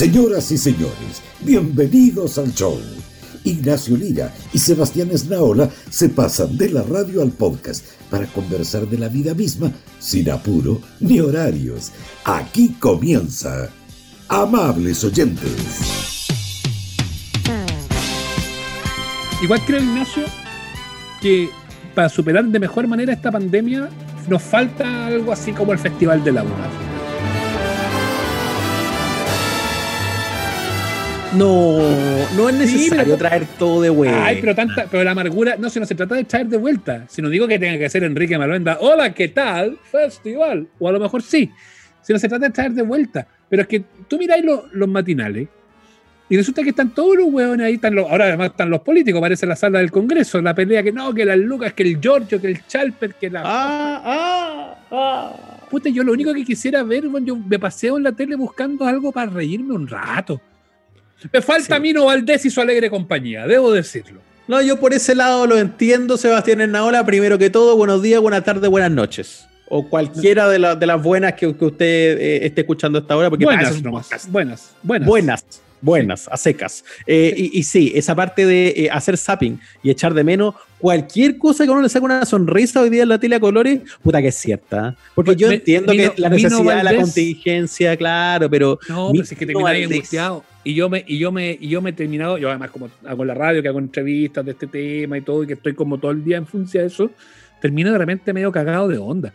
Señoras y señores, bienvenidos al show. Ignacio Lira y Sebastián Esnaola se pasan de la radio al podcast para conversar de la vida misma sin apuro ni horarios. Aquí comienza. Amables oyentes. Igual creo, Ignacio, que para superar de mejor manera esta pandemia nos falta algo así como el Festival de la Una. No, no es necesario traer todo de vuelta. Ay, pero tanta, pero la amargura, no, si no se trata de traer de vuelta, sino digo que tenga que ser Enrique Maluenda, hola, ¿qué tal? Festival. O a lo mejor sí, si no se trata de traer de vuelta. Pero es que tú miráis los matinales y resulta que están todos los hueones ahí, están los, ahora además están los políticos, parece la sala del Congreso, la pelea que no, que las Lucas, que el Giorgio, que el Chalper, que la... Ah, ah, ah. Puta, yo lo único que quisiera ver, bueno, yo me paseo en la tele buscando algo para reírme un rato. Me falta sí. Mino Valdés y su alegre compañía, debo decirlo. No, yo por ese lado lo entiendo, Sebastián Ennaola. Primero que todo, buenos días, buenas tardes, buenas noches. O cualquiera de, la, de las buenas que, que usted eh, esté escuchando hasta ahora. Porque buenas, buenas, buenas, buenas. Buenas. Buenas, a secas. Eh, y, y, sí, esa parte de eh, hacer zapping y echar de menos cualquier cosa que uno le saque una sonrisa hoy día en la tele a colores, puta que es cierta. Porque yo me, entiendo Mino, que la necesidad de la contingencia, claro, pero. No, pero si es que termináis angustiado. Y yo me, y yo me, y yo me he terminado, yo además como hago la radio, que hago entrevistas de este tema y todo, y que estoy como todo el día en función de eso, termino de repente medio cagado de onda.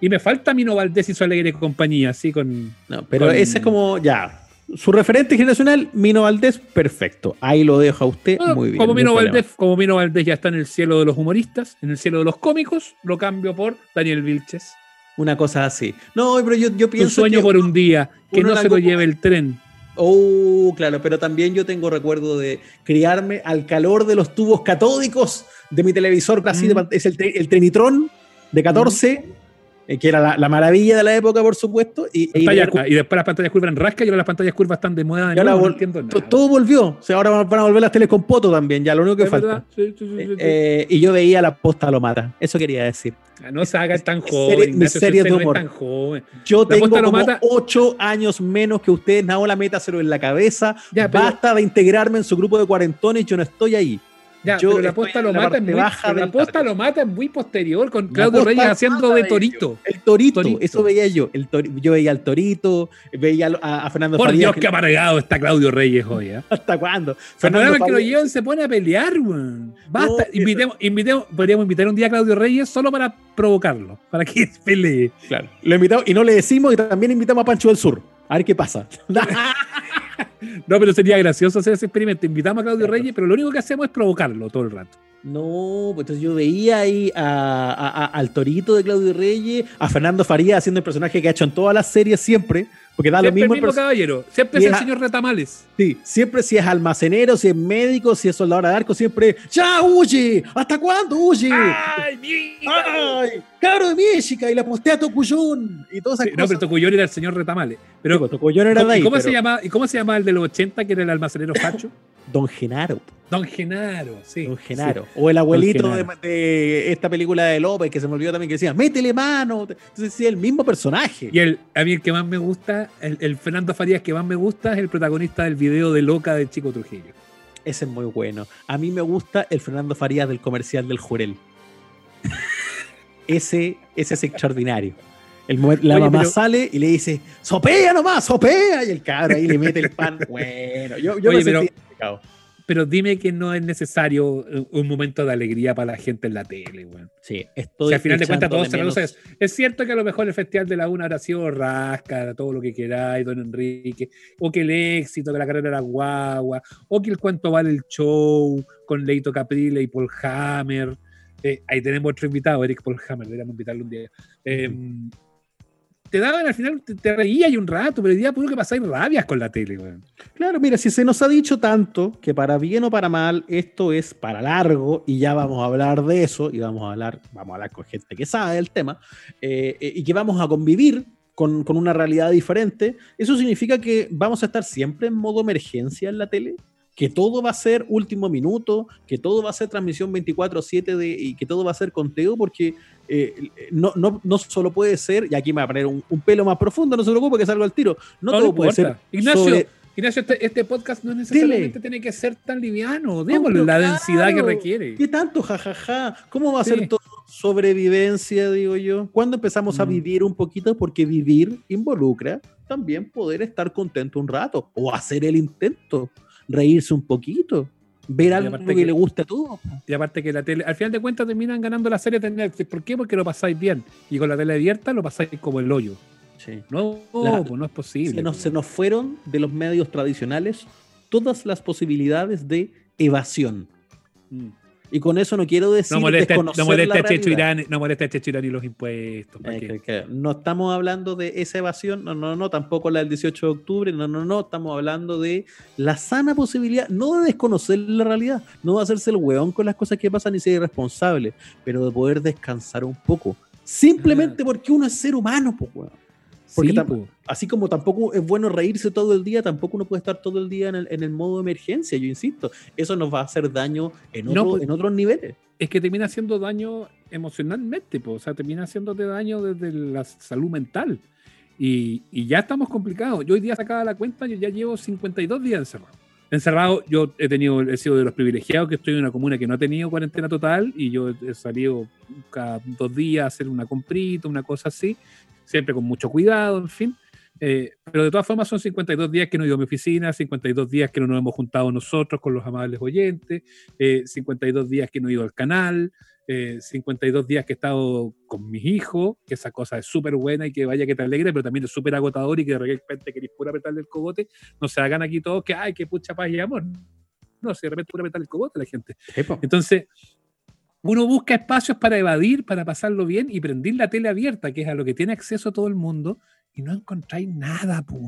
Y me falta Mino Valdés y su alegre compañía, así con. No, pero con, ese es como, ya, su referente generacional, Mino Valdés, perfecto. Ahí lo deja usted bueno, muy bien. Como Mino, Valdés, como Mino Valdés ya está en el cielo de los humoristas, en el cielo de los cómicos, lo cambio por Daniel Vilches. Una cosa así. No, pero yo, yo pienso. Un sueño que por un día, que no se lo lleve el tren. Oh, claro, pero también yo tengo recuerdo de criarme al calor de los tubos catódicos de mi televisor, así mm. de, es el, el Trinitrón de 14. Mm que era la, la, maravilla de la época, por supuesto. Y, y, y, después las pantallas curvas en rasca y ahora las pantallas curvas están de moda. De nuevo, no todo volvió. O sea, ahora van a volver las teles con poto también, ya lo único que es falta. Sí, sí, sí, eh, y yo veía la posta lo mata. Eso quería decir. No se haga tan joven. Mi serie de humor. No es tan joven. Yo la tengo como mata... ocho años menos que ustedes. Naola, métaselo en la cabeza. Ya, pero... Basta de integrarme en su grupo de cuarentones. Yo no estoy ahí. Ya, yo pero la posta lo mata muy, baja la posta lo mata muy posterior con Claudio Reyes haciendo de torito. El torito, torito, eso veía yo. El tor, yo veía al torito, veía a, a Fernando Por Farías, Dios, qué amargado está Claudio Reyes hoy. ¿eh? ¿Hasta cuándo? Fernando que lo llevan se pone a pelear, weón. Basta. No, invitemos, invitemos, podríamos invitar un día a Claudio Reyes solo para provocarlo, para que pelee. Claro. Lo invitamos y no le decimos y también invitamos a Pancho del Sur. A ver qué pasa. no, pero sería gracioso hacer ese experimento. Invitamos a Claudio claro. Reyes, pero lo único que hacemos es provocarlo todo el rato. No, pues entonces yo veía ahí a, a, a, al torito de Claudio Reyes, a Fernando Faría haciendo el personaje que ha hecho en todas las series siempre, porque da siempre lo mismo. El mismo caballero, siempre es el señor Retamales. Sí, siempre si es almacenero, si es médico, si es soldador de arco, siempre, ¡ya huye! ¿Hasta cuándo huye? ¡Ay, mira! ¡Ay! ¡Cabro de México! Y la postea a Tocuyón y todas esas sí, cosas. No, pero Tocuyón era el señor Retamales. Pero sí, pues, Tocuyón era de ahí. ¿y cómo, pero... se llama, ¿Y cómo se llama el de los 80 que era el almacenero Facho? Don Genaro. Don Genaro, sí. Don Genaro. Sí. O el abuelito de, de, esta película de López, que se me olvidó también, que decía, métele mano. Entonces, sí, el mismo personaje. Y el, a mí el que más me gusta, el, el, Fernando Farías que más me gusta es el protagonista del video de Loca de Chico Trujillo. Ese es muy bueno. A mí me gusta el Fernando Farías del comercial del Jurel. ese, ese es extraordinario. El, la Oye, mamá pero... sale y le dice, sopea nomás, sopea. Y el cabro ahí le mete el pan. Bueno, yo, yo Oye, me pero, pero dime que no es necesario un momento de alegría para la gente en la tele, weón. Sí, estoy. Si al final de cuentas todo se reduce es, es cierto que a lo mejor el Festival de la Una habrá sido rasca, todo lo que queráis, don Enrique, o que el éxito, que la carrera era guagua, o que el cuento vale el show con Leito Caprile y Paul Hammer. Eh, ahí tenemos otro invitado, Eric Paul Hammer, deberíamos invitarlo un día. Eh, te daban al final, te, te reías y un rato, pero el día puro que pasáis rabias con la tele, weón. Claro, mira, si se nos ha dicho tanto que para bien o para mal, esto es para largo y ya vamos a hablar de eso y vamos a hablar, vamos a hablar con gente que sabe del tema eh, y que vamos a convivir con, con, una realidad diferente, eso significa que vamos a estar siempre en modo emergencia en la tele que todo va a ser último minuto, que todo va a ser transmisión 24/7 y que todo va a ser conteo, porque eh, no, no, no, solo puede ser, y aquí me va a poner un, un, pelo más profundo, no se preocupe que salgo al tiro, no, no todo puede ser Ignacio, sobre, Ignacio, este, este podcast no necesariamente tiene que ser tan liviano. Démosle la densidad que requiere. ¿Qué tanto, jajaja? ¿Cómo va a Sí. ser todo sobrevivencia, digo yo? ¿Cuándo empezamos a Mm. vivir un poquito? Porque vivir involucra también poder estar contento un rato o hacer el intento, reírse un poquito, ver algo que, que- le guste a todos. Y aparte que la tele, al final de cuentas terminan ganando la serie de Netflix. ¿Por qué? Porque lo pasáis bien. Y con la tele abierta lo pasáis como el hoyo. Sí. No, La- no es posible. Se nos, se nos fueron de los medios tradicionales todas las posibilidades de evasión. Mm. Y con eso no quiero decir No molesta, desconocer no molesta la a Checho. Irán, no molesta a Checho Irán y los impuestos. ¿para Eh, qué? no estamos hablando de esa evasión, no, no, no, tampoco la del 18 de octubre, no, no, no, estamos hablando de la sana posibilidad, no de desconocer la realidad, no de hacerse el weón con las cosas que pasan y ser irresponsable, pero de poder descansar un poco, simplemente porque uno es ser humano, pues weón. Porque Sí, po. Así como tampoco es bueno reírse todo el día, tampoco uno puede estar todo el día en el, en el modo de emergencia, yo insisto, eso nos va a hacer daño en, No, otro- pues- en otros niveles. es que termina haciendo daño emocionalmente, po. o sea, termina haciéndote daño desde la salud mental. Y, y ya estamos complicados. Yo hoy día sacaba la cuenta, yo ya llevo 52 días encerrado. Encerrado, yo he tenido, he sido de los privilegiados que estoy en una comuna que no ha tenido cuarentena total y yo he salido cada dos días a hacer una comprita, una cosa así, siempre con mucho cuidado, en fin. Eh, pero de todas formas son 52 días que no he ido a mi oficina, 52 días que no nos hemos juntado nosotros con los amables oyentes, eh, 52 días que no he ido al canal, eh, 52 días que he estado con mis hijos, que esa cosa es súper buena y que vaya que te alegre, pero también es súper agotador y que de repente queréis pura apretarle el cogote, no se hagan aquí todos que, ay, que pucha paz y amor. No, si de repente pura apretarle el cogote a la gente. Entonces, uno busca espacios para evadir, para pasarlo bien y prender la tele abierta, que es a lo que tiene acceso todo el mundo, y no encontráis nada, pues.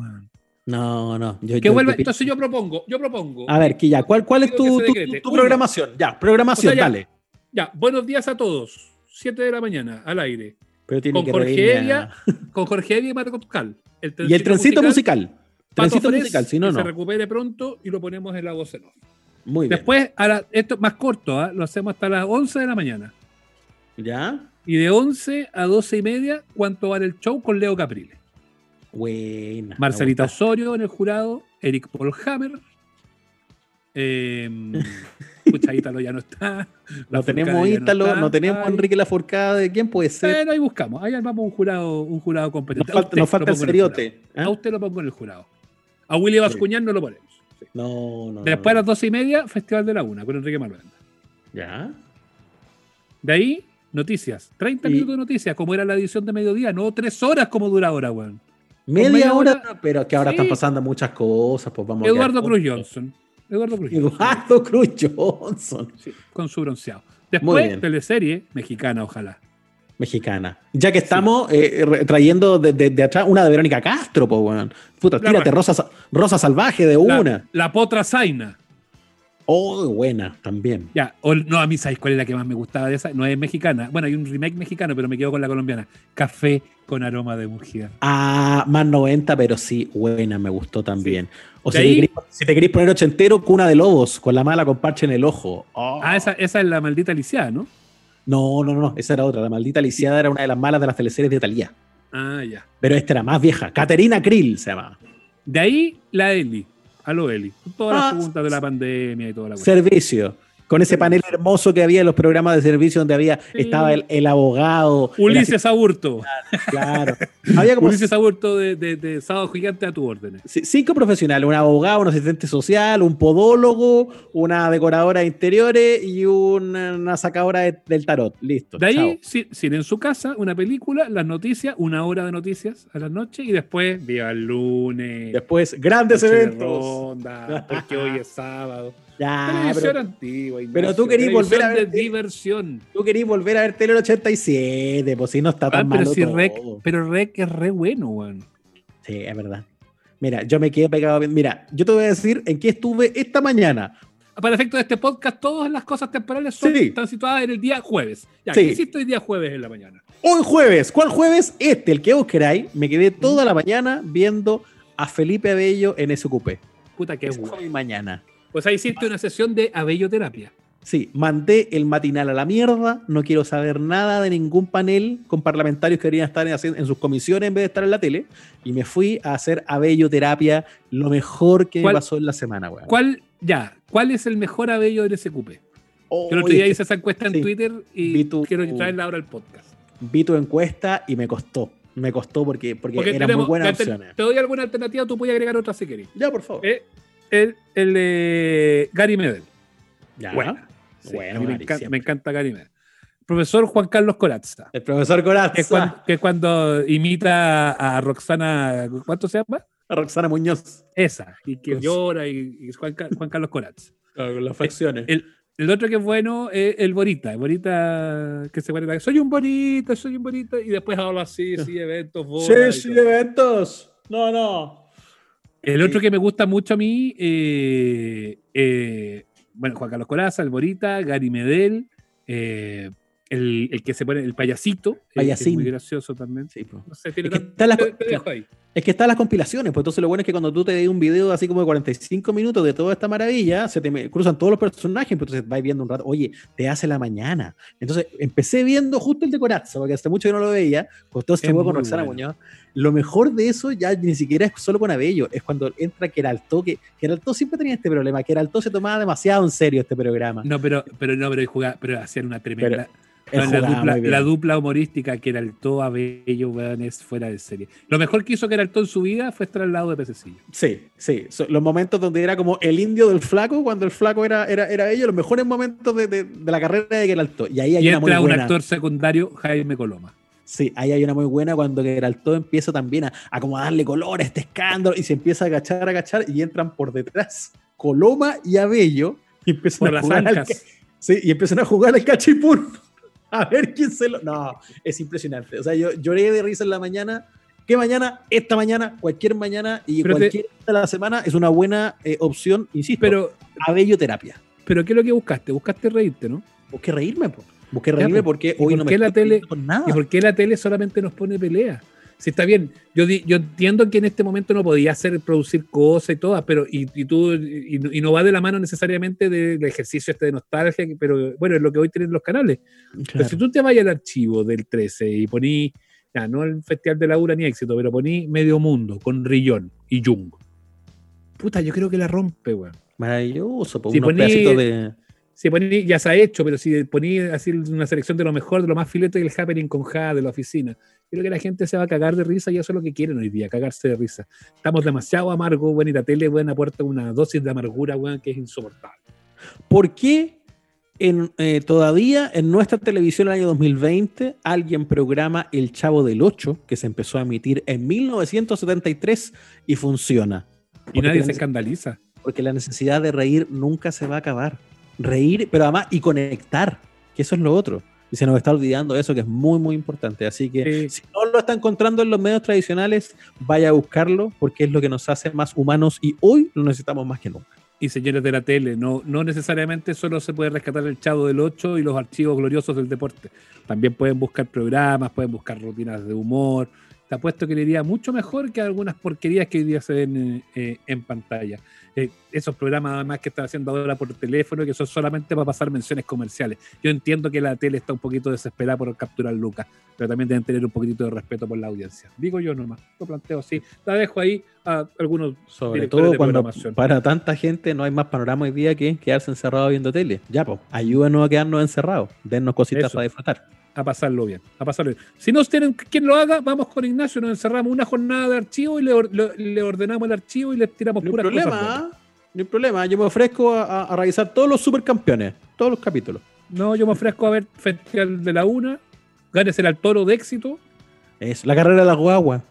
No, no. yo- Que yo- vuelva, yo- entonces yo propongo, yo propongo. A ver, Quilla, ¿cuál, cuál es tu, que programación? Ya, programación, O sea, ya- dale. Ya, buenos días a todos. 7 de la mañana, al aire. Pero tiene Con que Jorge Evia, con Jorge Evia y Marco Tucal. El Y el trencito musical. Trencito Fres, musical, si no, que se no. recupere pronto y lo ponemos en la voz en off. Muy bien. Después, a la- esto es más corto, ¿ah? lo hacemos hasta las 11 de la mañana. ¿Ya? Y de 11 a 12 y media, ¿cuánto vale el show con Leo Caprile? Buena. Marcelita. Osorio en el jurado, Eric Paul Hammer. Eh, pucha, Ítalo ya no está. No La tenemos Ítalo, no, tenemos Enrique Laforcada. ¿De quién puede ser? Pero ahí buscamos, ahí armamos un jurado, un jurado Nos competente. A falta, usted nos falta el seriote. ¿ah? A usted lo pongo en el jurado. A Willy Bascuñán no lo ponemos. Sí. No, no. Después a no. las 12 y media, Festival de la Una con Enrique Manuel. ¿Ya? De ahí, noticias. 30 Y- minutos de noticias, como era la edición de mediodía, no tres horas como dura ahora, weón. Media, media hora, hora- pero que ahora Sí. están pasando muchas cosas. Pues vamos a Eduardo Cruz. Johnson. Eduardo Cruz Johnson. Eduardo Cruz Johnson. Sí, con su bronceado. Después, teleserie mexicana, ojalá. Mexicana. Ya que estamos eh, re- trayendo desde de, atrás una de Verónica Castro, pues, weón. Puta, La tírate. Rosa, Sa- Rosa Salvaje de La, una. la potra Zaina. Oh, buena, también. Ya, o, no, a mí, ¿sabes cuál es la que más me gustaba de esa? No es mexicana. Bueno, hay un remake mexicano, pero me quedo con la colombiana. Café con aroma de mujer. Ah, más 90, pero sí, buena, me gustó también. O si, ahí- te querís, si te querís poner ochentero, cuna de lobos, con la mala con parche en el ojo. Oh. Ah, esa, esa es la maldita lisiada, ¿no? No, no, no, no, esa era otra. La maldita lisiada era una de las malas de las teleseries de Talía. Ah, ya. Pero esta era más vieja. Caterina Krill se llama. De ahí, la Eli. Aló, Eli. Todas Ah, las preguntas de la pandemia y toda la cuestión. Servicio. Con ese panel hermoso que había en los programas de servicio donde había, Sí. estaba el, el abogado. el Ulises Aburto. Claro. Había como Ulises Aburto de, de, de Sábado Gigante a tu órdenes. c- cinco profesionales, un abogado, un asistente social, un podólogo, una decoradora de interiores y una, una sacadora de- del tarot. Listo. De ahí, chao. si- cine en su casa, una película, las noticias, una hora de noticias a las noches y después, día el lunes. Después, grandes noche de eventos. ronda, porque hoy es sábado. Ya, televisión pero antigua. pero tú querías volver a ver- diversión. tú querías volver a ver Tele 87, pues si no está Ah, tan pero malo si todo. Rec, pero Rec es re bueno, weón. Sí, es verdad. Mira, yo me quedé pegado. Mira, yo te voy a decir en qué estuve esta mañana. Para efecto de este podcast, todas las cosas temporales son, Sí. están situadas en el día jueves. Ya, Sí. ¿qué hiciste hoy día jueves en la mañana? Hoy jueves, ¿cuál jueves? Este, el que vos queráis. Me quedé toda la mañana viendo a Felipe Abello en SQP. Puta que Esa fue mi mañana. Pues ahí hiciste una sesión de abelloterapia. Sí, mandé el matinal a la mierda, no quiero saber nada de ningún panel con parlamentarios que deberían estar en, en sus comisiones en vez de estar en la tele, y me fui a hacer abelloterapia, lo mejor que me pasó en la semana, weón. ¿Cuál, ya, cuál es el mejor abello del SQP? Oh, Yo el otro día hice esa encuesta en sí. Twitter y tu- quiero traerla ahora al podcast. Vi tu encuesta y me costó, me costó porque, porque, Porque eran tenemos- muy buenas opciones. te doy alguna alternativa, tú puedes agregar otra si querés. Ya, por favor. Eh, el, el de Gary Medel. ya. Buena. Sí, Bueno, a me, encanta, siempre. me encanta Gary Medel. Profesor Juan Carlos Corazza. El profesor Corazza, Que es, cuando, que es cuando imita a Roxana, ¿cuánto se llama? Roxana Muñoz, Esa, y que llora, y, y es Juan, Ca- Juan Carlos Corazza. con las facciones. El, el otro que es bueno es el Borita, el Borita que se cuenta, soy un Borita, soy un Borita, y después habla así, sí, eventos, sí, sí, todo. eventos. No, no. El otro que me gusta mucho a mí, eh, eh, bueno, Juan Carlos Coraza, el Borita, Gary Medel, eh, el, el que se pone, el payasito, que es Payasín. muy gracioso también. Sí. No sé, tiene Es que tan- está la- ahí. Es que están las compilaciones, pues entonces lo bueno es que cuando tú te ves un video así como de 45 minutos de toda esta maravilla, se te cruzan todos los personajes, pues entonces vais viendo un rato, oye, te hace la mañana. Entonces empecé viendo justo el de Corazza, porque hace mucho que no lo veía, pues todo este Es juego con Roxana. Muñoz. Lo mejor de eso ya ni siquiera es solo con Abello, es cuando entra Queraltó, que Queraltó siempre tenía este problema, Queraltó se tomaba demasiado en serio este programa. No, pero, pero no, pero jugaba, pero hacían una tremenda. No, la, dupla, muy bien. la dupla humorística que era el todo Abello, weón, es fuera de serie. Lo mejor que hizo que era el todo en su vida fue estar al lado de Pececillo. Sí, sí. So- los momentos donde era como el indio del flaco, cuando el flaco era, era, era ellos, los mejores momentos de, de- de la carrera de Queraltó. Y ahí hay Y una muy entra un buena. actor secundario, Jaime Coloma. Sí, ahí hay una muy buena cuando Geralto empieza también a, a como a darle color a este escándalo y se empieza a agachar, a agachar y entran por detrás Coloma y Abello y empiezan Por a las jugar al sí, y empiezan a jugar al cachipún. A ver quién se lo. No, es impresionante. O sea, yo lloré de risa en la mañana. ¿Qué mañana? Esta mañana, cualquier mañana y Pero te- cualquier día de la semana es una buena eh, opción, insisto. Pero, Abello terapia. pero ¿qué es lo que buscaste? Buscaste reírte, ¿no? Busqué reírme, po. Busqué reírme po. porque ¿Y hoy por no me la tele- con nada. ¿Y por qué la tele solamente nos pone pelea? Si está bien, yo, yo entiendo que en este momento no podía hacer producir cosas y todas, pero y, y tú y, no- y no va de la mano necesariamente del ejercicio este de nostalgia, pero bueno, es lo que hoy tienen los canales. Pero si tú te vas al archivo del 13 y poní, ya, no el Festival de la URA ni éxito, pero poní Medio Mundo con Rillón y Jung. Puta, yo creo que la rompe, weón. Maravilloso, po, Si unos poní- pedacitos de. Si poní, ya se ha hecho, pero si poní así una selección de lo mejor, de lo más filete del happening con Ja, de la oficina, creo que la gente se va a cagar de risa y eso es lo que quieren hoy día, cagarse de risa. Estamos demasiado amargos, bueno, y la tele, bueno, aporta una dosis de amargura, weón, que es insoportable. ¿Por qué en, eh, todavía en nuestra televisión en el año 2020 alguien programa El Chavo del 8, que se empezó a emitir en 1973 y funciona? Y nadie se escandaliza. Porque la necesidad de reír nunca se va a acabar. Reír, pero además y conectar, que eso es lo otro. Y se nos está olvidando eso, que es muy, muy importante. Así que Sí. si no lo está encontrando en los medios tradicionales, vaya a buscarlo, porque es lo que nos hace más humanos y hoy lo necesitamos más que nunca. y señores de la tele. No, no necesariamente solo se puede rescatar el Chavo del 8 y los archivos gloriosos del deporte. También pueden buscar programas, pueden buscar rutinas de humor. Te apuesto que le iría mucho mejor que algunas porquerías que hoy día se ven eh, en pantalla. Eh, esos programas además que están haciendo ahora por teléfono, que son solamente para pasar menciones comerciales. Yo entiendo que la tele está un poquito desesperada por capturar lucas, pero también deben tener un poquito de respeto por la audiencia. Digo yo nomás, lo planteo así. La dejo ahí a algunos Sobre todo de cuando para tanta gente no hay más panorama hoy día que quedarse encerrado viendo tele. Ya, pues, ayúdanos a quedarnos encerrados. Dennos cositas Eso. para disfrutar. A pasarlo bien, a pasarlo bien. Si no tienen quien lo haga, vamos con Ignacio, nos encerramos una jornada de archivo y le, or- le ordenamos el archivo y le tiramos No hay puras cosas problema, buenas. ¿ah? no hay problema. Yo me ofrezco a, a- revisar todos los supercampeones, todos los capítulos. No, yo me ofrezco a ver Festival de la Una, ganes el toro de éxito Eso, la carrera de la guagua.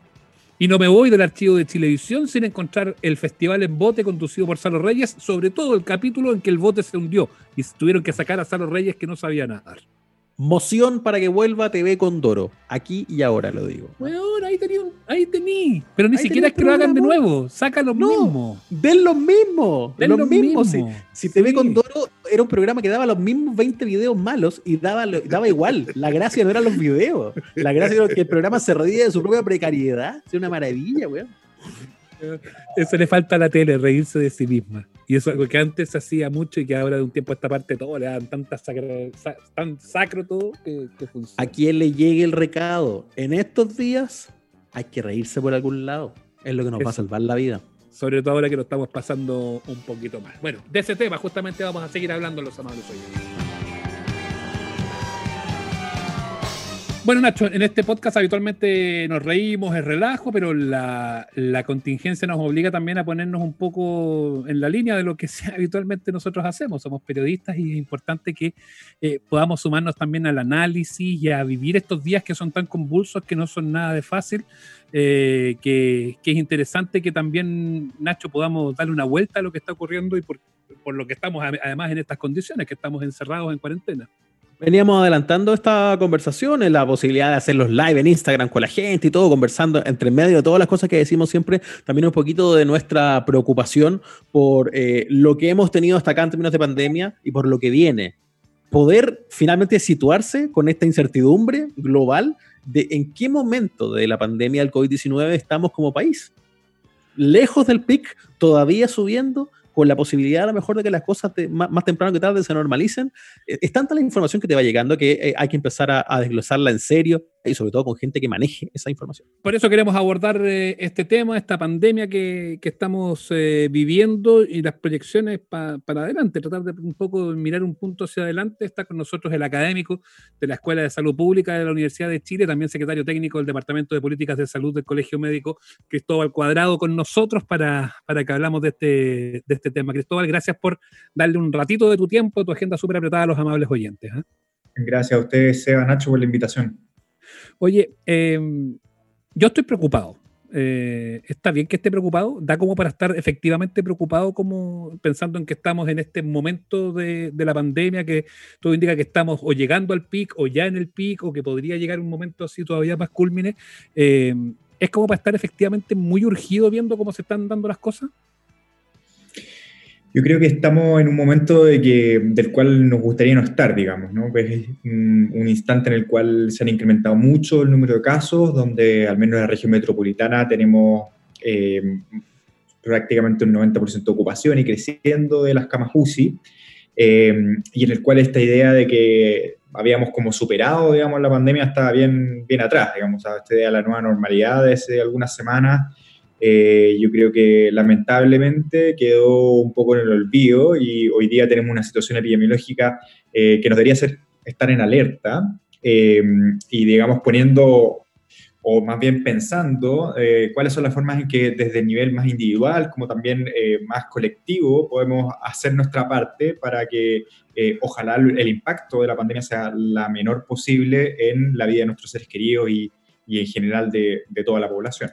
y no me voy del archivo de Chilevisión sin encontrar el festival en bote conducido por Salo Reyes, sobre todo el capítulo en que el bote se hundió y tuvieron que sacar a Salo Reyes que no sabía nadar. Moción para que vuelva TV Condoro. Aquí y ahora lo digo. Weón, ahí tení, ahí tení. Pero ni Ahí siquiera es que lo hagan de nuevo, saca lo No. mismo. Den los mismos. Den los lo mismos. mismo. Si, si TV Sí. Condoro era un programa que daba los mismos 20 videos malos y daba, lo- daba igual. La gracia no eran los videos. La gracia era que el programa se reía de su propia precariedad. Es una maravilla, weón. Eso le falta a la tele, reírse de sí misma. Y eso es algo que antes se hacía mucho y que ahora de un tiempo a esta parte todo le dan tanta tan sacro todo que, funciona. A quien le llegue el recado. En estos días hay que reírse por algún lado. Es lo que nos va a salvar la vida. Sobre todo ahora que lo estamos pasando un poquito más. Bueno, de ese tema justamente vamos a seguir hablando los amables hoy. Bueno, Nacho, en este podcast habitualmente nos reímos, es relajo, pero la, contingencia nos obliga también a ponernos un poco en la línea de lo que habitualmente nosotros hacemos. Somos periodistas y es importante que eh, podamos sumarnos también al análisis y a vivir estos días que son tan convulsos, que no son nada de fácil, eh, que, es interesante que también, Nacho, podamos darle una vuelta a lo que está ocurriendo y por, por lo que estamos además en estas condiciones, que estamos encerrados en cuarentena. Veníamos adelantando esta conversación, en la posibilidad de hacer los live en Instagram con la gente y todo, conversando entre medio de todas las cosas que decimos siempre, también un poquito de nuestra preocupación por eh, lo que hemos tenido hasta acá en términos de pandemia y por lo que viene. Poder finalmente situarse con esta incertidumbre global de en qué momento de la pandemia del COVID-19 estamos como país. Lejos del pic, todavía subiendo, con la posibilidad a lo mejor de que las cosas más, temprano que tarde se normalicen. Eh, es tanta la información que te va llegando que eh, hay que empezar a, desglosarla en serio y sobre todo con gente que maneje esa información. Por eso queremos abordar eh, este tema, esta pandemia que, estamos viviendo y las proyecciones para adelante, tratar de un poco mirar un punto hacia adelante. Está con nosotros el académico de la Escuela de Salud Pública de la Universidad de Chile, también secretario técnico del Departamento de Políticas de Salud del Colegio Médico, Cristóbal Cuadrado, con nosotros para, para que hablamos de este, de este tema. Cristóbal, gracias por darle un ratito de tu tiempo, tu agenda súper apretada a los amables oyentes. ¿eh? Gracias a ustedes, Seba Nacho, por la invitación. Oye, em, yo estoy preocupado. Eh, está bien que esté preocupado, da como para estar efectivamente preocupado, como pensando en que estamos en este momento de, la pandemia, que todo indica que estamos o llegando al pic o ya en el pic o que podría llegar un momento así todavía más culmine. Em, ¿Es como para estar efectivamente muy urgido viendo cómo se están dando las cosas? Yo creo que estamos en un momento de que, del cual nos gustaría no estar, digamos, ¿no? Es un, instante en el cual se han incrementado mucho el número de casos, donde al menos en la región metropolitana tenemos eh, prácticamente un 90% de ocupación y creciendo de las camas UCI, eh, y en el cual esta idea de que habíamos como superado, digamos, la pandemia estaba bien, bien atrás, digamos, esta idea de la nueva normalidad de hace algunas semanas eh, yo creo que lamentablemente quedó un poco en el olvido y hoy día tenemos una situación epidemiológica eh, que nos debería hacer estar en alerta eh, y, digamos, poniendo o más bien pensando cuáles son las formas en que desde el nivel más individual como también más colectivo podemos hacer nuestra parte para que ojalá el impacto de la pandemia sea la menor posible en la vida de nuestros seres queridos y, y en general de, de toda la población.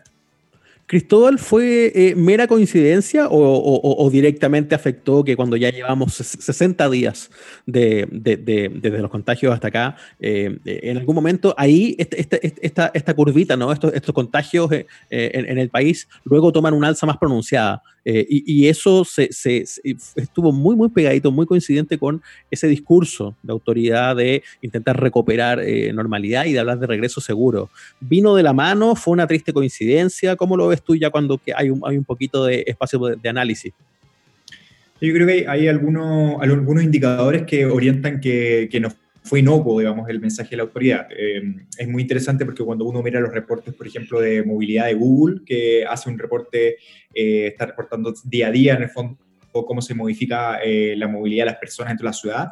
¿Cristóbal fue eh, mera coincidencia o, directamente afectó que cuando ya llevamos 60 días de, desde los contagios hasta acá, eh, en algún momento ahí este, este, este, esta, esta, curvita, ¿no? estos, estos contagios eh, en, el país luego toman una alza más pronunciada? Y, eso se, estuvo muy, muy pegadito, muy coincidente con ese discurso de autoridad de intentar recuperar normalidad y de hablar de regreso seguro. ¿Vino de la mano? ¿Fue una triste coincidencia? ¿Cómo lo ves? tú ya cuando hay un, hay un poquito de espacio de, análisis? Yo creo que hay, algunos, algunos indicadores que orientan que, que no fue inocuo, digamos, el mensaje de la autoridad. Eh, es muy interesante porque cuando uno mira los reportes, por ejemplo, de movilidad de Google, que hace un reporte, eh, está reportando día a día, en el fondo, cómo se modifica eh, la movilidad de las personas dentro de la ciudad.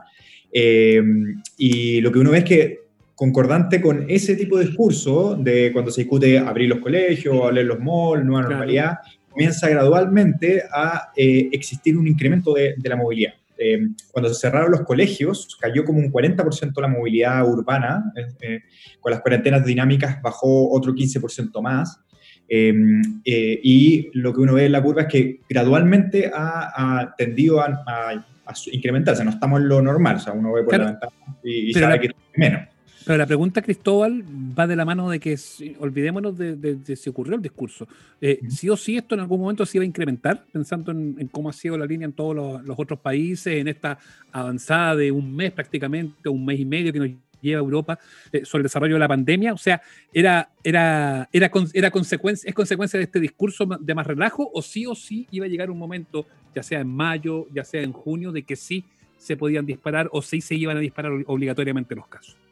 y lo que uno ve es que concordante con ese tipo de discurso de cuando se discute abrir los colegios, abrir los malls, nueva normalidad, comienza gradualmente a existir un incremento de, la movilidad. Eh, cuando se cerraron los colegios, cayó como un 40% la movilidad urbana, eh, con las cuarentenas dinámicas bajó otro 15% más. y lo que uno ve en la curva es que gradualmente ha, tendido a, incrementarse, no estamos en lo normal, o sea, uno ve por la ventana y, sabe que es menos. Pero la pregunta, Cristóbal, va de la mano de que olvidémonos de, si ocurrió el discurso. Eh, sí o sí, esto en algún momento se iba a incrementar, pensando en, cómo ha sido la línea en todos los, otros países, en esta avanzada de un mes prácticamente, un mes y medio que nos lleva Europa eh, sobre el desarrollo de la pandemia. O sea, era, era, era, era consecuencia, es consecuencia de este discurso de más relajo, o sí o sí iba a llegar un momento, ya sea en mayo, ya sea en junio, de que sí se podían disparar o sí se iban a disparar obligatoriamente los casos.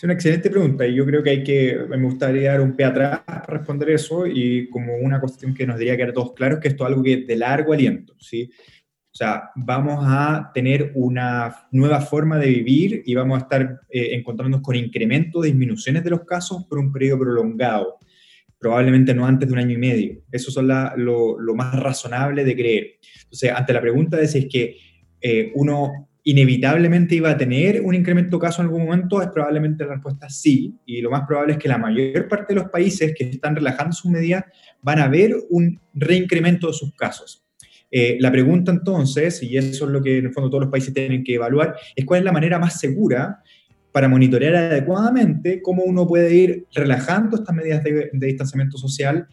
Es una excelente pregunta y yo creo que hay que, me gustaría dar un pie atrás para responder eso y como una cuestión que nos diría que era todos claros, que esto es algo que es de largo aliento, ¿sí? O sea, vamos a tener una nueva forma de vivir y vamos a estar eh, encontrándonos con incrementos, disminuciones de los casos por un periodo prolongado, probablemente no antes de un año y medio. Eso es lo, lo, más razonable de creer. Entonces, ante la pregunta de si es que eh, uno inevitablemente iba a tener un incremento de casos en algún momento, es probablemente la respuesta sí, y lo más probable es que la mayor parte de los países que están relajando sus medidas van a ver un reincremento de sus casos. Eh, la pregunta entonces, y eso es lo que en el fondo todos los países tienen que evaluar, es cuál es la manera más segura para monitorear adecuadamente cómo uno puede ir relajando estas medidas de, distanciamiento social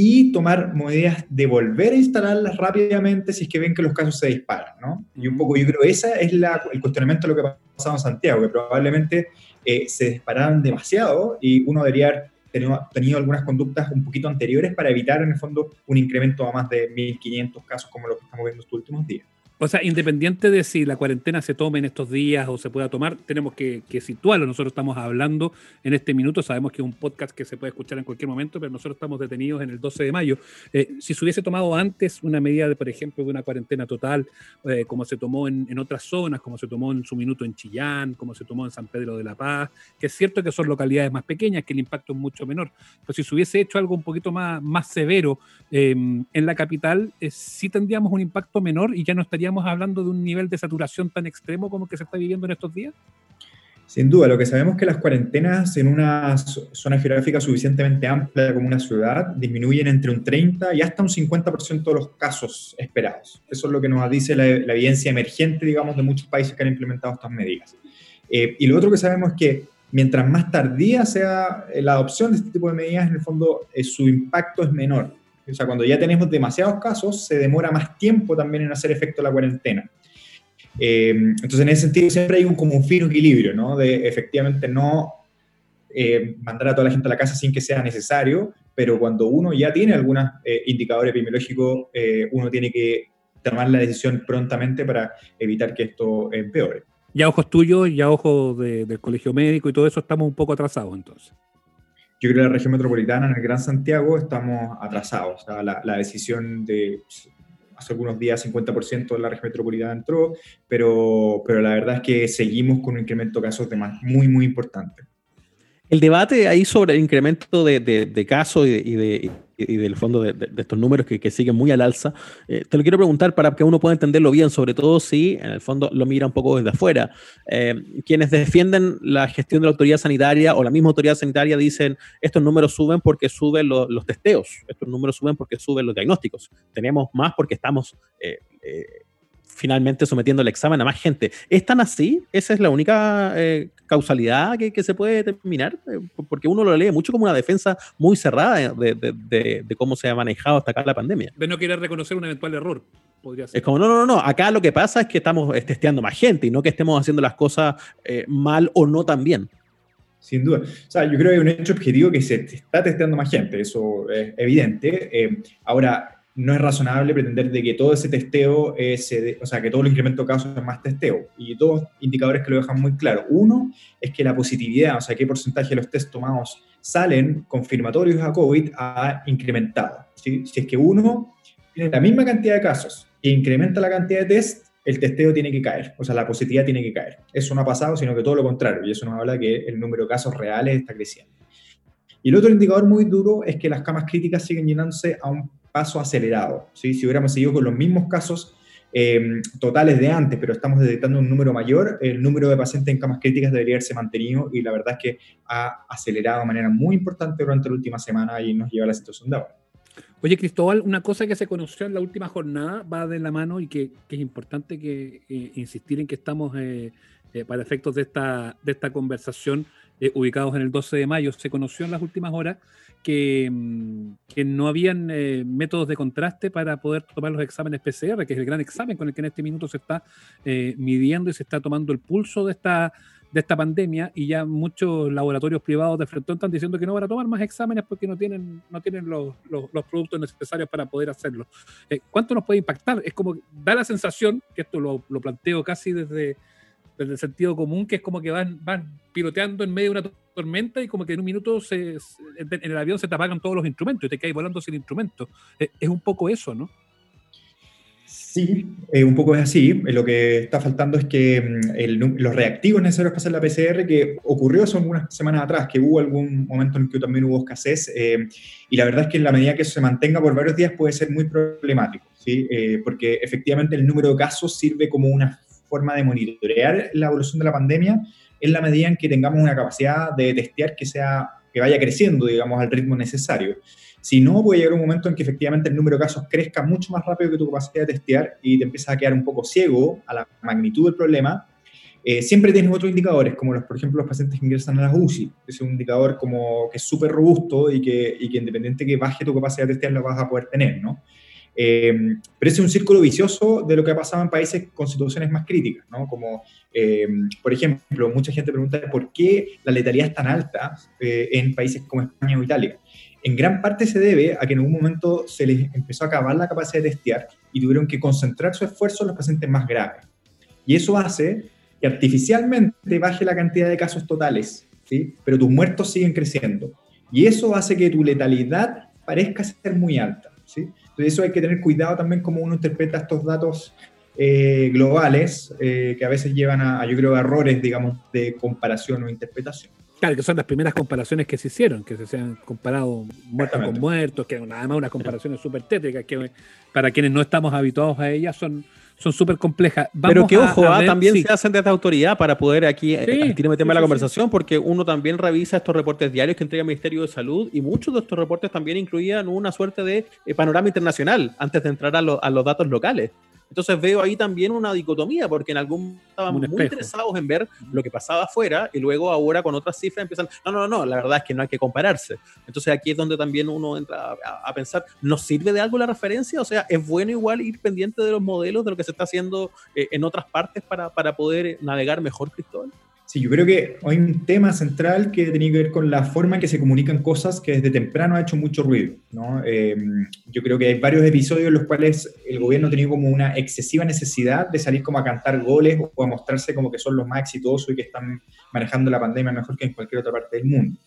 y tomar medidas de volver a instalarlas rápidamente si es que ven que los casos se disparan, ¿no? Y un poco yo creo ese es el cuestionamiento de lo que ha pasado en Santiago, que probablemente eh, se dispararon demasiado y uno debería haber tenido, tenido, algunas conductas un poquito anteriores para evitar en el fondo un incremento a más de 1.500 casos como lo que estamos viendo estos últimos días. O sea, independiente de si la cuarentena se tome en estos días o se pueda tomar, tenemos que, situarlo. Nosotros estamos hablando en este minuto, sabemos que es un podcast que se puede escuchar en cualquier momento, pero nosotros estamos detenidos en el 12 de mayo. Eh, si se hubiese tomado antes una medida, de, por ejemplo, de una cuarentena total, eh, como se tomó en, otras zonas, como se tomó en su minuto en Chillán, como se tomó en San Pedro de la Paz, que es cierto que son localidades más pequeñas, que el impacto es mucho menor, pero si se hubiese hecho algo un poquito más, severo eh, en la capital, sí tendríamos un impacto menor y ya no estaríamos hablando de un nivel de saturación tan extremo como que se está viviendo en estos días? Sin duda, lo que sabemos es que las cuarentenas en una zona geográfica suficientemente amplia como una ciudad disminuyen entre un 30 y hasta un 50% de los casos esperados. Eso es lo que nos dice la, evidencia emergente, digamos, de muchos países que han implementado estas medidas. Eh, y lo otro que sabemos es que mientras más tardía sea la adopción de este tipo de medidas, en el fondo eh, su impacto es menor. O sea, cuando ya tenemos demasiados casos, se demora más tiempo también en hacer efecto la cuarentena. Eh, entonces, en ese sentido, siempre hay un, como un fino equilibrio, ¿no? De efectivamente no eh, mandar a toda la gente a la casa sin que sea necesario, pero cuando uno ya tiene algunos eh, indicadores epidemiológicos, uno tiene que tomar la decisión prontamente para evitar que esto empeore. Ya ojos tuyos, ya ojos del colegio médico y todo eso, estamos un poco atrasados entonces. Yo creo que la región metropolitana, en el Gran Santiago, estamos atrasados. O sea, la, la, decisión de hace algunos días 50% de la región metropolitana entró, pero, pero la verdad es que seguimos con un incremento de casos de más muy, muy importante. El debate ahí sobre el incremento de, de, casos y de, y del fondo de, estos números que, siguen muy al alza, eh, te lo quiero preguntar para que uno pueda entenderlo bien, sobre todo si en el fondo lo mira un poco desde afuera. Eh, quienes defienden la gestión de la autoridad sanitaria o la misma autoridad sanitaria dicen estos números suben porque suben los testeos, estos números suben porque suben los diagnósticos. Tenemos más porque estamos... Eh, finalmente sometiendo el examen a más gente. ¿Es tan así? ¿Esa es la única causalidad que, que, se puede determinar? Eh, porque uno lo lee mucho como una defensa muy cerrada de, de, de, cómo se ha manejado hasta acá la pandemia. De no querer reconocer un eventual error. Podría ser. Es como, no, no, no, acá lo que pasa es que estamos testeando más gente y no que estemos haciendo las cosas eh, mal o no tan bien. Sin duda. O sea, yo creo que hay un hecho objetivo que se está testeando más gente, eso es evidente. ahora, no es razonable pretender de que todo ese testeo, o sea, que todo el incremento de casos es más testeo. Y dos indicadores que lo dejan muy claro. Uno es que la positividad, o sea, qué porcentaje de los test tomados salen confirmatorios a COVID ha incrementado. Si es que uno tiene la misma cantidad de casos e incrementa la cantidad de test, el testeo tiene que caer, o sea, la positividad tiene que caer. Eso no ha pasado, sino que todo lo contrario, y eso nos habla que el número de casos reales está creciendo. Y el otro indicador muy duro es que las camas críticas siguen llenándose a un paso acelerado. ¿sí? Si hubiéramos seguido con los mismos casos em, totales de antes, pero estamos detectando un número mayor, el número de pacientes en camas críticas debería haberse mantenido y la verdad es que ha acelerado de manera muy importante durante la última semana y nos lleva a la situación de ahora. Oye, Cristóbal, una cosa que se conoció en la última jornada va de la mano y que, es importante que eh, insistir en que estamos eh, eh, para efectos de esta, de esta conversación ubicados en el 12 de mayo. Se conoció en las últimas horas que, mm, que no habían eh, métodos de contraste para poder tomar los exámenes PCR, que es el gran examen con el que en este minuto se está eh, midiendo y se está tomando el pulso de esta, de esta pandemia y ya muchos laboratorios privados de frente están diciendo que no van a tomar más exámenes porque no tienen, no tienen los, los, productos necesarios para poder hacerlo. Eh, ¿Cuánto nos puede impactar? Es como, da la sensación, que esto lo planteo casi desde, desde el sentido común, que es como que van, van piloteando en medio de una tormenta y como que en un minuto se, en el avión se te apagan todos los instrumentos y te caes volando sin instrumentos. Eh, es un poco eso, ¿no? Sí, eh, un poco es así. Eh, lo que está faltando es que mm, los reactivos necesarios para hacer la PCR, que ocurrió hace unas semanas atrás, que hubo algún momento en que también hubo escasez, eh, y la verdad es que en la medida que se mantenga por varios días puede ser muy problemático, ¿sí? porque efectivamente el número de casos sirve como una forma de monitorear la evolución de la pandemia en la medida en que tengamos una capacidad de testear que, sea, que vaya creciendo, digamos, al ritmo necesario. Si no, puede llegar un momento en que efectivamente el número de casos crezca mucho más rápido que tu capacidad de testear y te empiezas a quedar un poco ciego a la magnitud del problema. Eh, siempre tienes otros indicadores, como los, por ejemplo los pacientes que ingresan a las UCI. Es un indicador como que es súper robusto y que, y que independiente que baje tu capacidad de testear, lo vas a poder tener, ¿no? Eh, pero es un círculo vicioso de lo que ha pasado en países con situaciones más críticas, ¿no? Como, eh, por ejemplo, mucha gente pregunta por qué la letalidad es tan alta en países como España o Italia en gran parte se debe a que en algún momento se les empezó a acabar la capacidad de testear y tuvieron que concentrar su esfuerzo en los pacientes más graves. Y eso hace que artificialmente baje la cantidad de casos totales, ¿sí? pero tus muertos siguen creciendo. Y eso hace que tu letalidad parezca ser muy alta. ¿sí? Entonces eso hay que tener cuidado también como uno interpreta estos datos eh, globales eh, que a veces llevan a, yo creo, a errores, digamos, de comparación o interpretación. Claro, que son las primeras comparaciones que se hicieron, que se han comparado muertos con muertos, que además unas comparaciones súper tétricas, que para quienes no estamos habituados a ellas son son súper complejas. Pero que ojo, ah, también se hacen desde autoridad para poder aquí eh, sí, meterme la conversación, porque uno también revisa estos reportes diarios que entrega el Ministerio de Salud y muchos de estos reportes también incluían una suerte de eh, panorama internacional antes de entrar a, a los datos locales. Entonces veo ahí también una dicotomía, porque en algún momento estábamos muy interesados en ver lo que pasaba afuera y luego ahora con otras cifras empiezan, no, no, no, la verdad es que no hay que compararse. Entonces aquí es donde también uno entra a, pensar, ¿nos sirve de algo la referencia? O sea, ¿es bueno igual ir pendiente de los modelos, de lo que se está haciendo eh, en otras partes para, para poder navegar mejor, Cristóbal? Sí, yo creo que hay un tema central que tiene que ver con la forma en que se comunican cosas que desde temprano ha hecho mucho ruido. ¿no? Em, yo creo que hay varios episodios en los cuales el gobierno ha tenido como una excesiva necesidad de salir como a cantar goles o a mostrarse como que son los más exitosos y que están manejando la pandemia mejor que en cualquier otra parte del mundo.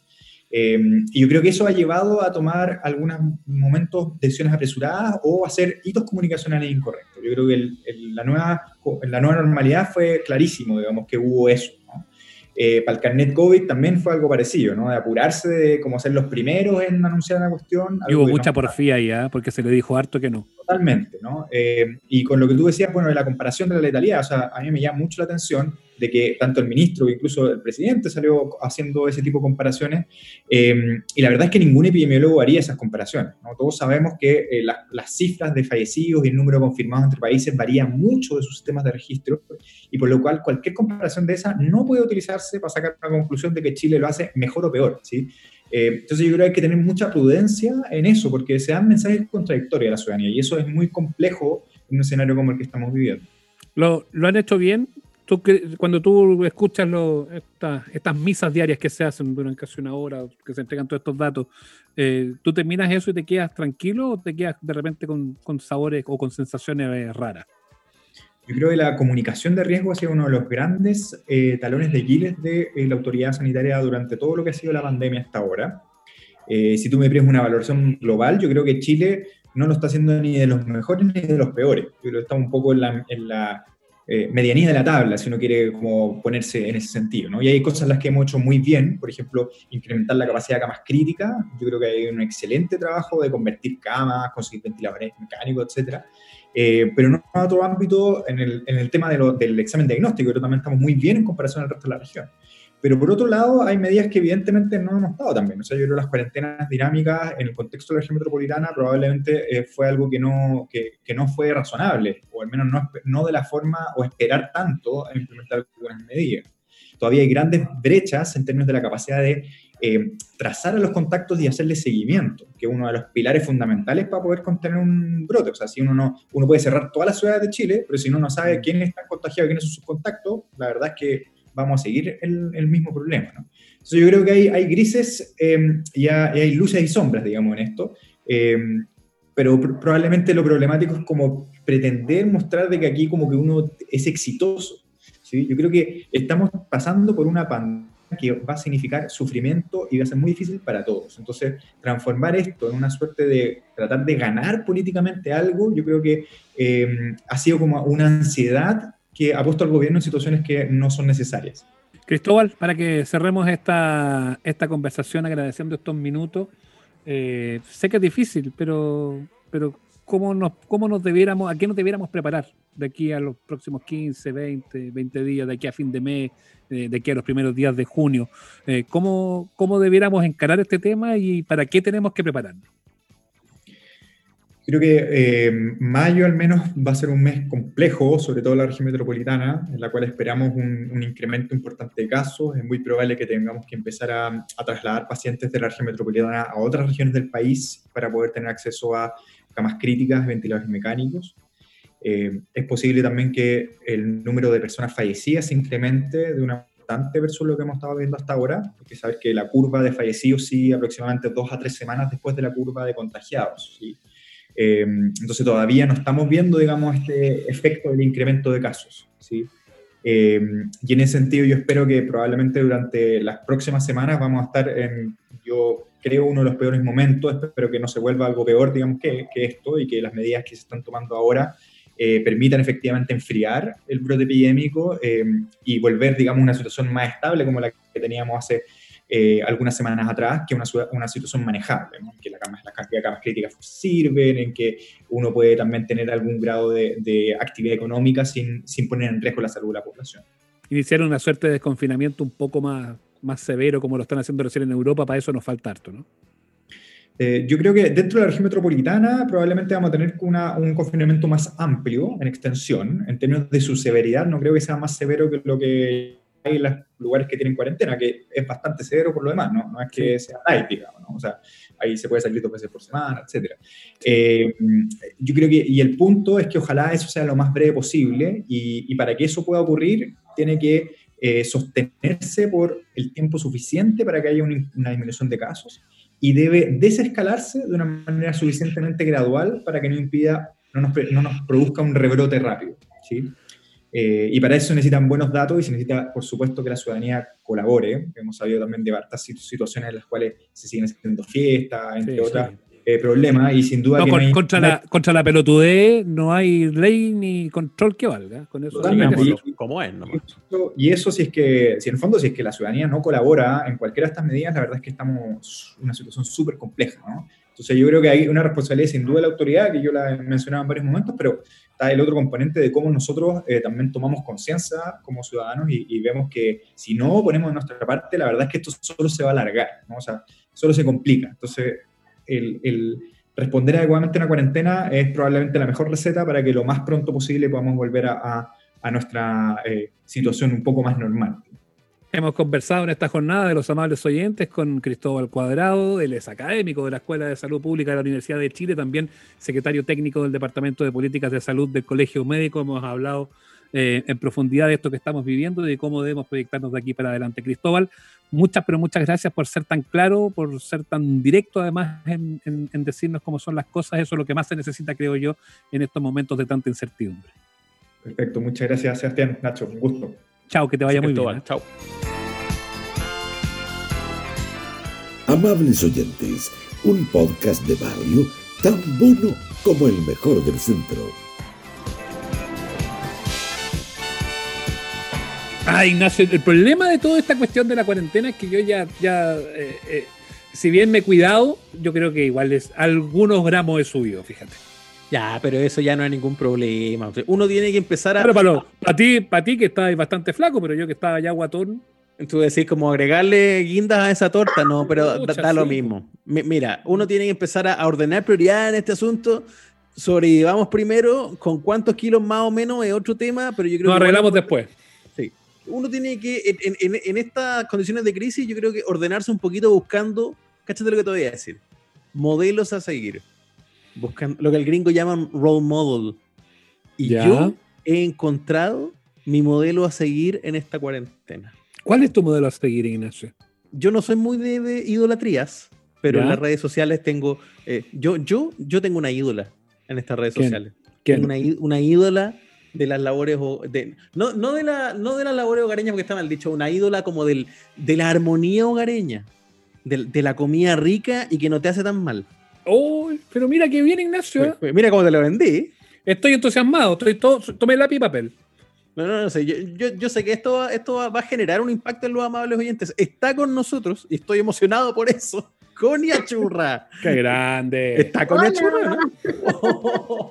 Em, y yo creo que eso ha llevado a tomar algunos momentos decisiones apresuradas o a hacer hitos comunicacionales incorrectos. Yo creo que la, nueva, la nueva normalidad fue clarísimo, digamos, que hubo eso. Eh, para el carnet COVID también fue algo parecido, ¿no? De apurarse, de como ser los primeros en anunciar la cuestión. Y hubo mucha porfía ahí, ¿eh? porque se le dijo harto que no. Totalmente, ¿no? Eh, y con lo que tú decías, bueno, de la comparación de la letalidad, o sea, a mí me llama mucho la atención de que tanto el ministro incluso el presidente salió haciendo ese tipo de comparaciones, eh, y la verdad es que ningún epidemiólogo haría esas comparaciones. Todos sabemos que eh, las cifras de fallecidos y el número confirmado entre países varían mucho de sus sistemas de registro, y por lo cual cualquier comparación de esa no puede utilizarse para sacar una conclusión de que Chile lo hace mejor o peor. ¿sí? Eh, entonces yo creo que hay que tener mucha prudencia en eso, porque se dan mensajes contradictorios a la ciudadanía, y eso es muy complejo en un escenario como el que estamos viviendo. ¿Lo, lo han hecho bien? Cuando tú escuchas estas misas diarias que se hacen durante casi una hora, que se entregan todos estos datos, eh, ¿tú terminas eso y te quedas tranquilo o te quedas de repente con, sabores o con sensaciones eh, raras? Yo creo que la comunicación de riesgo ha sido uno de los grandes eh, talones de Giles de la autoridad sanitaria durante todo lo que ha sido la pandemia hasta ahora. si tú me pides una valoración global, yo creo que Chile no lo está haciendo ni de los mejores ni de los peores. Yo creo que está un poco en la eh, medianía de la tabla, si uno quiere como ponerse en ese sentido. ¿no? Y hay cosas las que hemos hecho muy bien, por ejemplo, incrementar la capacidad de camas críticas. Yo creo que hay un excelente trabajo de convertir camas, conseguir ventiladores mecánicos, etc. Eh, pero no en otro ámbito, en el, en el tema de del examen diagnóstico, pero también estamos muy bien en comparación al resto de la región. Pero por otro lado, hay medidas que evidentemente no hemos estado también. O sea, yo creo que las cuarentenas dinámicas en el contexto de la región metropolitana probablemente eh, fue algo que no, que, que, no fue razonable, o al menos no, no de la forma o esperar tanto a implementar algunas medidas. Todavía hay grandes brechas en términos de la capacidad de eh, trazar a los contactos y hacerle seguimiento, que es uno de los pilares fundamentales para poder contener un brote. O sea, si uno no, uno puede cerrar todas las ciudades de Chile, pero si uno no sabe quiénes están contagiados, quiénes son sus contactos, la verdad es que vamos a seguir el, el mismo problema. ¿no? Entonces yo creo que hay, hay grises eh, y, hay, luces y sombras, digamos, en esto. Eh, pero probablemente lo problemático es como pretender mostrar de que aquí como que uno es exitoso. ¿sí? Yo creo que estamos pasando por una pandemia que va a significar sufrimiento y va a ser muy difícil para todos. Entonces, transformar esto en una suerte de tratar de ganar políticamente algo, yo creo que eh, ha sido como una ansiedad que ha puesto al gobierno en situaciones que no son necesarias. Cristóbal, para que cerremos esta, esta conversación agradeciendo estos minutos, eh, sé que es difícil, pero, pero ¿cómo, nos, ¿cómo nos debiéramos, a qué nos debiéramos preparar de aquí a los próximos 15, 20, 20 días, de aquí a fin de mes, de aquí a los primeros días de junio? Eh, ¿cómo, ¿Cómo debiéramos encarar este tema y para qué tenemos que prepararnos? Creo que eh, mayo al menos va a ser un mes complejo, sobre todo en la región metropolitana, en la cual esperamos un, incremento importante de casos. Es muy probable que tengamos que empezar a, a, trasladar pacientes de la región metropolitana a otras regiones del país para poder tener acceso a camas críticas, ventiladores mecánicos. Eh, es posible también que el número de personas fallecidas se incremente de una versus lo que hemos estado viendo hasta ahora. Hay que saber que la curva de fallecidos sigue aproximadamente dos a tres semanas después de la curva de contagiados. ¿sí? Eh, entonces todavía no estamos viendo, digamos, este efecto del incremento de casos. ¿sí? Eh, y en ese sentido yo espero que probablemente durante las próximas semanas vamos a estar en, yo creo, uno de los peores momentos, espero que no se vuelva algo peor, digamos, que, que esto y que las medidas que se están tomando ahora eh, permitan efectivamente enfriar el brote epidémico eh, y volver, digamos, a una situación más estable como la que teníamos hace eh, algunas semanas atrás, que una, una situación manejable, en que la cama, cantidad de camas críticas sirven, en que uno puede también tener algún grado de, de actividad económica sin, sin, poner en riesgo la salud de la población. Iniciar una suerte de desconfinamiento un poco más, más severo, como lo están haciendo recién en Europa, para eso nos falta harto, ¿no? Eh, yo creo que dentro de la región metropolitana probablemente vamos a tener una, un confinamiento más amplio en extensión, en términos de su severidad, no creo que sea más severo que lo que hay en los lugares que tienen cuarentena, que es bastante severo por lo demás, ¿no? No es que sea light, digamos, ¿no? O sea, ahí se puede salir dos veces por semana, etc. Eh, yo creo que, y el punto es que ojalá eso sea lo más breve posible, y, y para que eso pueda ocurrir, tiene que eh, sostenerse por el tiempo suficiente para que haya un, una disminución de casos, y debe desescalarse de una manera suficientemente gradual para que no impida, no nos, no nos produzca un rebrote rápido, ¿sí? Eh, y para eso se necesitan buenos datos y se necesita, por supuesto, que la ciudadanía colabore. Hemos sabido también de hartas situaciones en las cuales se siguen haciendo fiestas, entre sí, otras. Sí. Eh, problemas y sin duda no, que con, no hay, contra, no hay, la, contra la pelotudez no hay ley ni control que valga con eso Digámoslo, como es y, eso, y eso si es que si en el fondo si es que la ciudadanía no colabora en cualquiera de estas medidas la verdad es que estamos en una situación súper compleja ¿no? entonces yo creo que hay una responsabilidad sin duda de la autoridad que yo la he mencionado en varios momentos pero está el otro componente de cómo nosotros eh, también tomamos conciencia como ciudadanos y, vemos que si no ponemos de nuestra parte la verdad es que esto solo se va a alargar o sea solo se complica entonces el, responder adecuadamente a una cuarentena es probablemente la mejor receta para que lo más pronto posible podamos volver a nuestra eh, situación un poco más normal. Hemos conversado en esta jornada de los amables oyentes con Cristóbal Cuadrado, él es académico de la Escuela de Salud Pública de la Universidad de Chile, también secretario técnico del Departamento de Políticas de Salud del Colegio Médico. Hemos hablado eh, en profundidad de esto que estamos viviendo y de cómo debemos proyectarnos de aquí para adelante. Cristóbal, muchas, pero muchas gracias por ser tan claro, por ser tan directo además en, en, en, decirnos cómo son las cosas. Eso es lo que más se necesita, creo yo, en estos momentos de tanta incertidumbre. Perfecto, muchas gracias, Sebastián. Nacho, un gusto. Chao, que te vaya muy bien. ¿eh? Chao. Amables oyentes, un podcast de barrio tan bueno como el mejor del centro. Ah, Ignacio, el problema de toda esta cuestión de la cuarentena es que yo ya, ya eh, eh, si bien me he cuidado, yo creo que igual es algunos gramos he subido, fíjate. Ya, pero eso ya no hay ningún problema. Uno tiene que empezar a. Pero para, para ti, para ti que estás bastante flaco, pero yo que estaba ya guatón. Tú decís como agregarle guindas a esa torta, no, pero Mucha, da, da, lo sí. mismo. Mira, uno tiene que empezar a ordenar prioridades en este asunto. Sobrevivamos primero, con cuántos kilos más o menos es otro tema, pero yo creo Nos que. arreglamos después uno tiene que, en, en, en, estas condiciones de crisis, yo creo que ordenarse un poquito buscando, cáchate lo que te voy a decir, modelos a seguir. Buscan lo que el gringo llaman role model. Y ¿Ya? yo he encontrado mi modelo a seguir en esta cuarentena. ¿Cuál es tu modelo a seguir, Ignacio? Yo no soy muy de, de idolatrías, pero ¿Ya? en las redes sociales tengo. eh, yo, yo, yo tengo una ídola en estas redes ¿Quién? sociales. ¿Quién? Una, una ídola de las labores. De, no, no, de la, no de las labores hogareñas, porque está mal dicho, una ídola como del, de la armonía hogareña. De, de la comida rica y que no te hace tan mal. Oh, pero mira qué bien, Ignacio. ¿eh? Mira cómo te lo vendí. Estoy entusiasmado. Estoy todo, tomé lápiz y papel. No, no, no sé. Yo, yo, yo sé que esto, va- esto va, va a generar un impacto en los amables oyentes. Está con nosotros y estoy emocionado por eso. Conia Churra. Qué grande. Está Conia Hola. Churra, ¿no?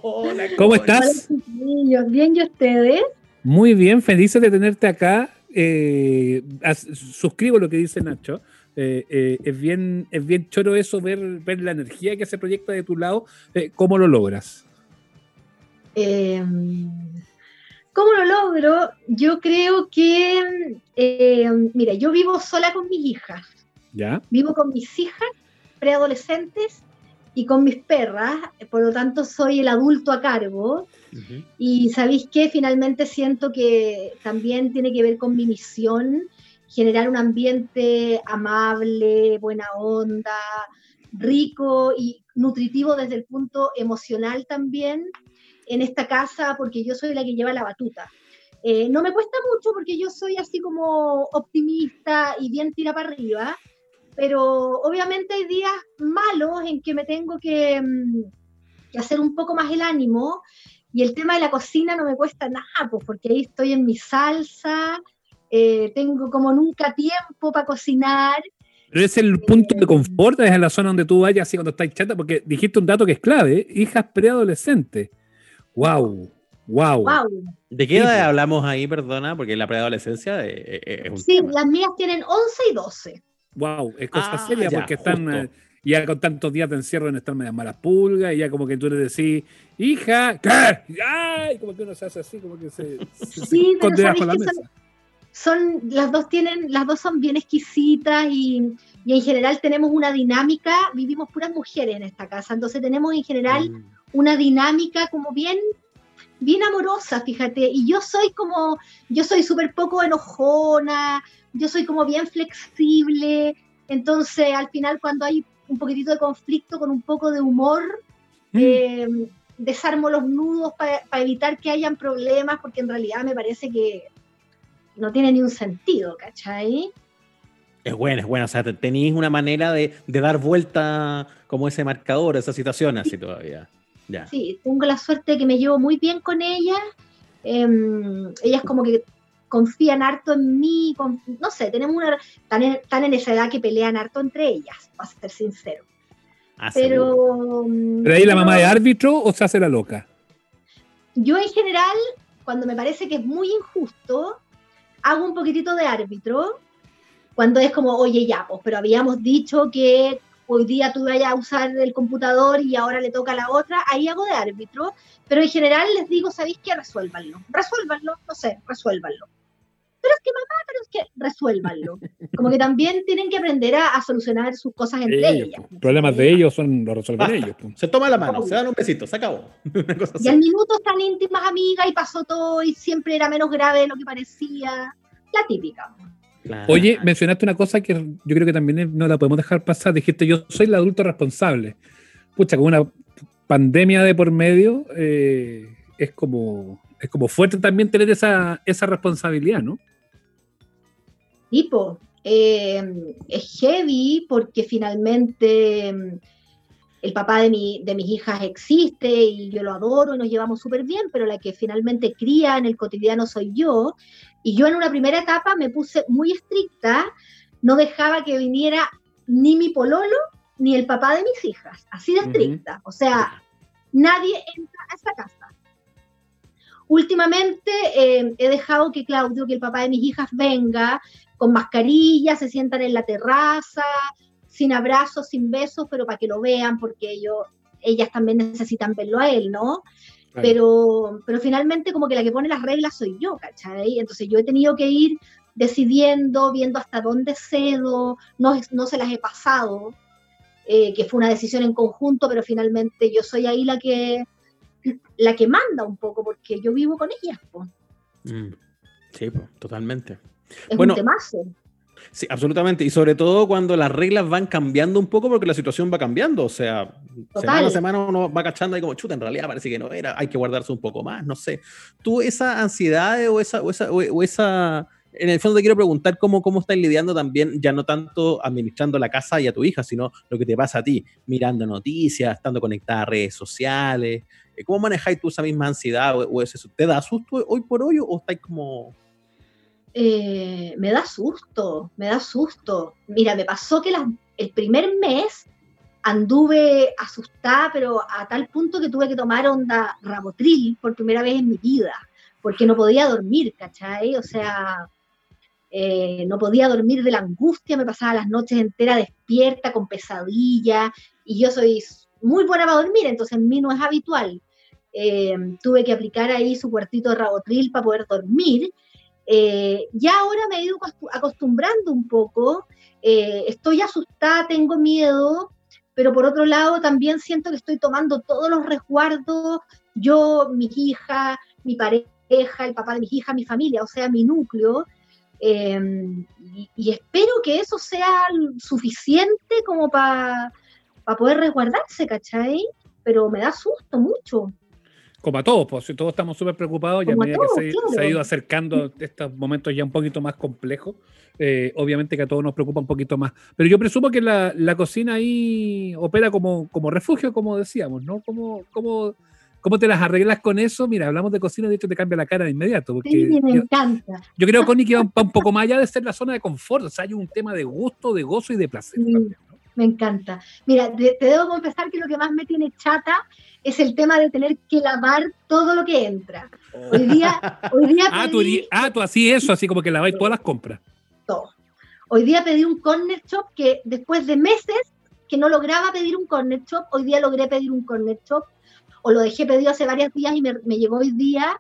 Hola, ¿Cómo estás? Bien, ¿y ustedes? Muy bien, felices de tenerte acá. Eh, as- suscribo lo que dice Nacho. Eh, eh, es, bien, es bien choro eso, ver, ver la energía que se proyecta de tu lado. Eh, ¿Cómo lo logras? Eh, ¿Cómo lo logro? Yo creo que, eh, mira, yo vivo sola con mis hijas. ¿Ya? Vivo con mis hijas preadolescentes y con mis perras, por lo tanto soy el adulto a cargo. Ujú. Y sabéis que finalmente siento que también tiene que ver con mi misión, generar un ambiente amable, buena onda, rico y nutritivo desde el punto emocional también en esta casa, porque yo soy la que lleva la batuta. Eh, no me cuesta mucho porque yo soy así como optimista y bien tira para arriba, pero obviamente hay días malos en que me tengo que, mm, que hacer un poco más el ánimo y el tema de la cocina no me cuesta nada, pues porque ahí estoy en mi salsa, eh, tengo como nunca tiempo para cocinar. Pero es el punto de confort, es en la zona donde tú vayas así cuando estás chata, porque dijiste un dato que es clave, ¿eh? hijas preadolescentes. Wow, wow. ¡Wow! ¿De qué edad hablamos ahí, perdona? Porque la preadolescencia eh, eh, es un Sí, tema. las mías tienen 11 y 12. Wow, es cosa Ah, seria ya, porque están justo. eh, ya con tantos días de encierro en estar medias malas pulgas y ya como que tú le decís, hija, ¿qué? ¡Ay! Como que uno se hace así, como que se, se, se Sí, pero esconde bajo la ¿sabéis que mesa. Son, las dos tienen, las dos son bien exquisitas y, y en general tenemos una dinámica, vivimos puras mujeres en esta casa, entonces tenemos en general Mm. una dinámica como bien bien amorosa, fíjate, y yo soy como, yo soy súper poco enojona, yo soy como bien flexible, entonces al final cuando hay un poquitito de conflicto con un poco de humor, Mm. eh, desarmo los nudos para evitar que hayan problemas, porque en realidad me parece que no tiene ni un sentido, ¿cachai? Es buena, es buena. O sea, te- tenéis una manera de, de dar vuelta como ese marcador, esa situación así todavía. Ya. Sí, tengo la suerte de que me llevo muy bien con ellas. em, ellas como que confían harto en mí. con- no sé, tenemos una... Están en, en esa edad que pelean harto entre ellas, para ser sincero. Ah. Pero... ¿Pero ahí la mamá es árbitro o se hace la loca? Yo en general, cuando me parece que es muy injusto, hago un poquitito de árbitro. Cuando es como, oye, ya, pues, pero habíamos dicho que hoy día tú vayas a usar el computador y ahora le toca a la otra, ahí hago de árbitro. Pero en general les digo, ¿sabéis qué? Resuélvanlo. Resuélvanlo, no sé, resuélvanlo. Pero es que mamá, pero es que resuélvanlo. Como que también tienen que aprender a, a solucionar sus cosas entre Ellos, ellas. po. Problemas de ellos son los resuelven Basta. ellos. po. Se toma la mano, se dan un besito, se acabó. Una cosa Y así. al minuto están íntimas amigas y pasó todo y siempre era menos grave de lo que parecía. La típica. Claro. Oye, mencionaste una cosa que yo creo que también no la podemos dejar pasar. Dijiste, yo soy el adulto responsable. Pucha, con una pandemia de por medio, eh, es como es como fuerte también tener esa, esa responsabilidad, ¿no? Tipo, eh, es heavy porque finalmente mm, el papá de, mi, de mis hijas existe y yo lo adoro y nos llevamos súper bien, pero la que finalmente cría en el cotidiano soy yo. Y yo en una primera etapa me puse muy estricta, no dejaba que viniera ni mi pololo ni el papá de mis hijas, así de estricta. O sea, nadie entra a esta casa. Últimamente eh, he dejado que Claudio, que el papá de mis hijas, venga con mascarilla, se sientan en la terraza, sin abrazos, sin besos, pero para que lo vean, porque ellos, ellas también necesitan verlo a él, ¿no? Claro. Pero, pero finalmente como que la que pone las reglas soy yo, ¿cachai? Entonces yo he tenido que ir decidiendo, viendo hasta dónde cedo, no, no se las he pasado, eh, que fue una decisión en conjunto, pero finalmente yo soy ahí la que, la que manda un poco, porque yo vivo con ellas. po. Mm. Sí, pues, totalmente. Es Bueno, un temazo. Sí, absolutamente. Y sobre todo cuando las reglas van cambiando un poco porque la situación va cambiando. O sea, semana a semana uno va cachando ahí como, chuta, en realidad parece que no era, hay que guardarse un poco más, no sé. ¿Tú esa ansiedad o esa, o esa, o esa en el fondo te quiero preguntar cómo, cómo estás lidiando también, ya no tanto administrando la casa y a tu hija, sino lo que te pasa a ti, mirando noticias, estando conectada a redes sociales. Eh, ¿Cómo manejáis tú esa misma ansiedad o, o eso? ¿Te da susto hoy por hoy o estáis como eh, me da susto, me da susto. Mira, me pasó que el primer mes anduve asustada, pero a tal punto que tuve que tomar onda rabotril por primera vez en mi vida, porque no podía dormir, ¿cachai? O sea, eh, no podía dormir de la angustia, me pasaba las noches enteras despierta, con pesadillas, y yo soy muy buena para dormir, entonces en mí no es habitual. Eh, tuve que aplicar ahí su cuartito de rabotril para poder dormir, eh, ya ahora me he ido acostumbrando un poco, eh, estoy asustada, tengo miedo, pero por otro lado también siento que estoy tomando todos los resguardos, yo, mi hija, mi pareja, el papá de mi hija, mi familia, o sea, mi núcleo, em, y, espero que eso sea suficiente como para poder resguardarse, ¿cachai? Pero me da susto mucho. Como a todos, pues todos estamos súper preocupados y a medida que se, ha ido acercando estos momentos ya un poquito más complejos, eh, obviamente que a todos nos preocupa un poquito más. Pero yo presumo que la, cocina ahí opera como, como refugio, como decíamos, ¿no? ¿Cómo, cómo, cómo te las arreglas con eso? Mira, hablamos de cocina, de hecho te cambia la cara de inmediato. Porque sí, me yo, encanta. Yo creo, Connie, que va un, un, poco más allá de ser la zona de confort, o sea, hay un tema de gusto, de gozo y de placer. También, Me encanta. Mira, te, te debo confesar que lo que más me tiene chata es el tema de tener que lavar todo lo que entra. Hoy día, hoy día ah, tú, ah, tú así eso, así como que laváis todas las compras. Todo. Hoy día pedí un corner shop que después de meses que no lograba pedir un corner shop, hoy día logré pedir un corner shop, o lo dejé pedido hace varios días y me, me llegó hoy día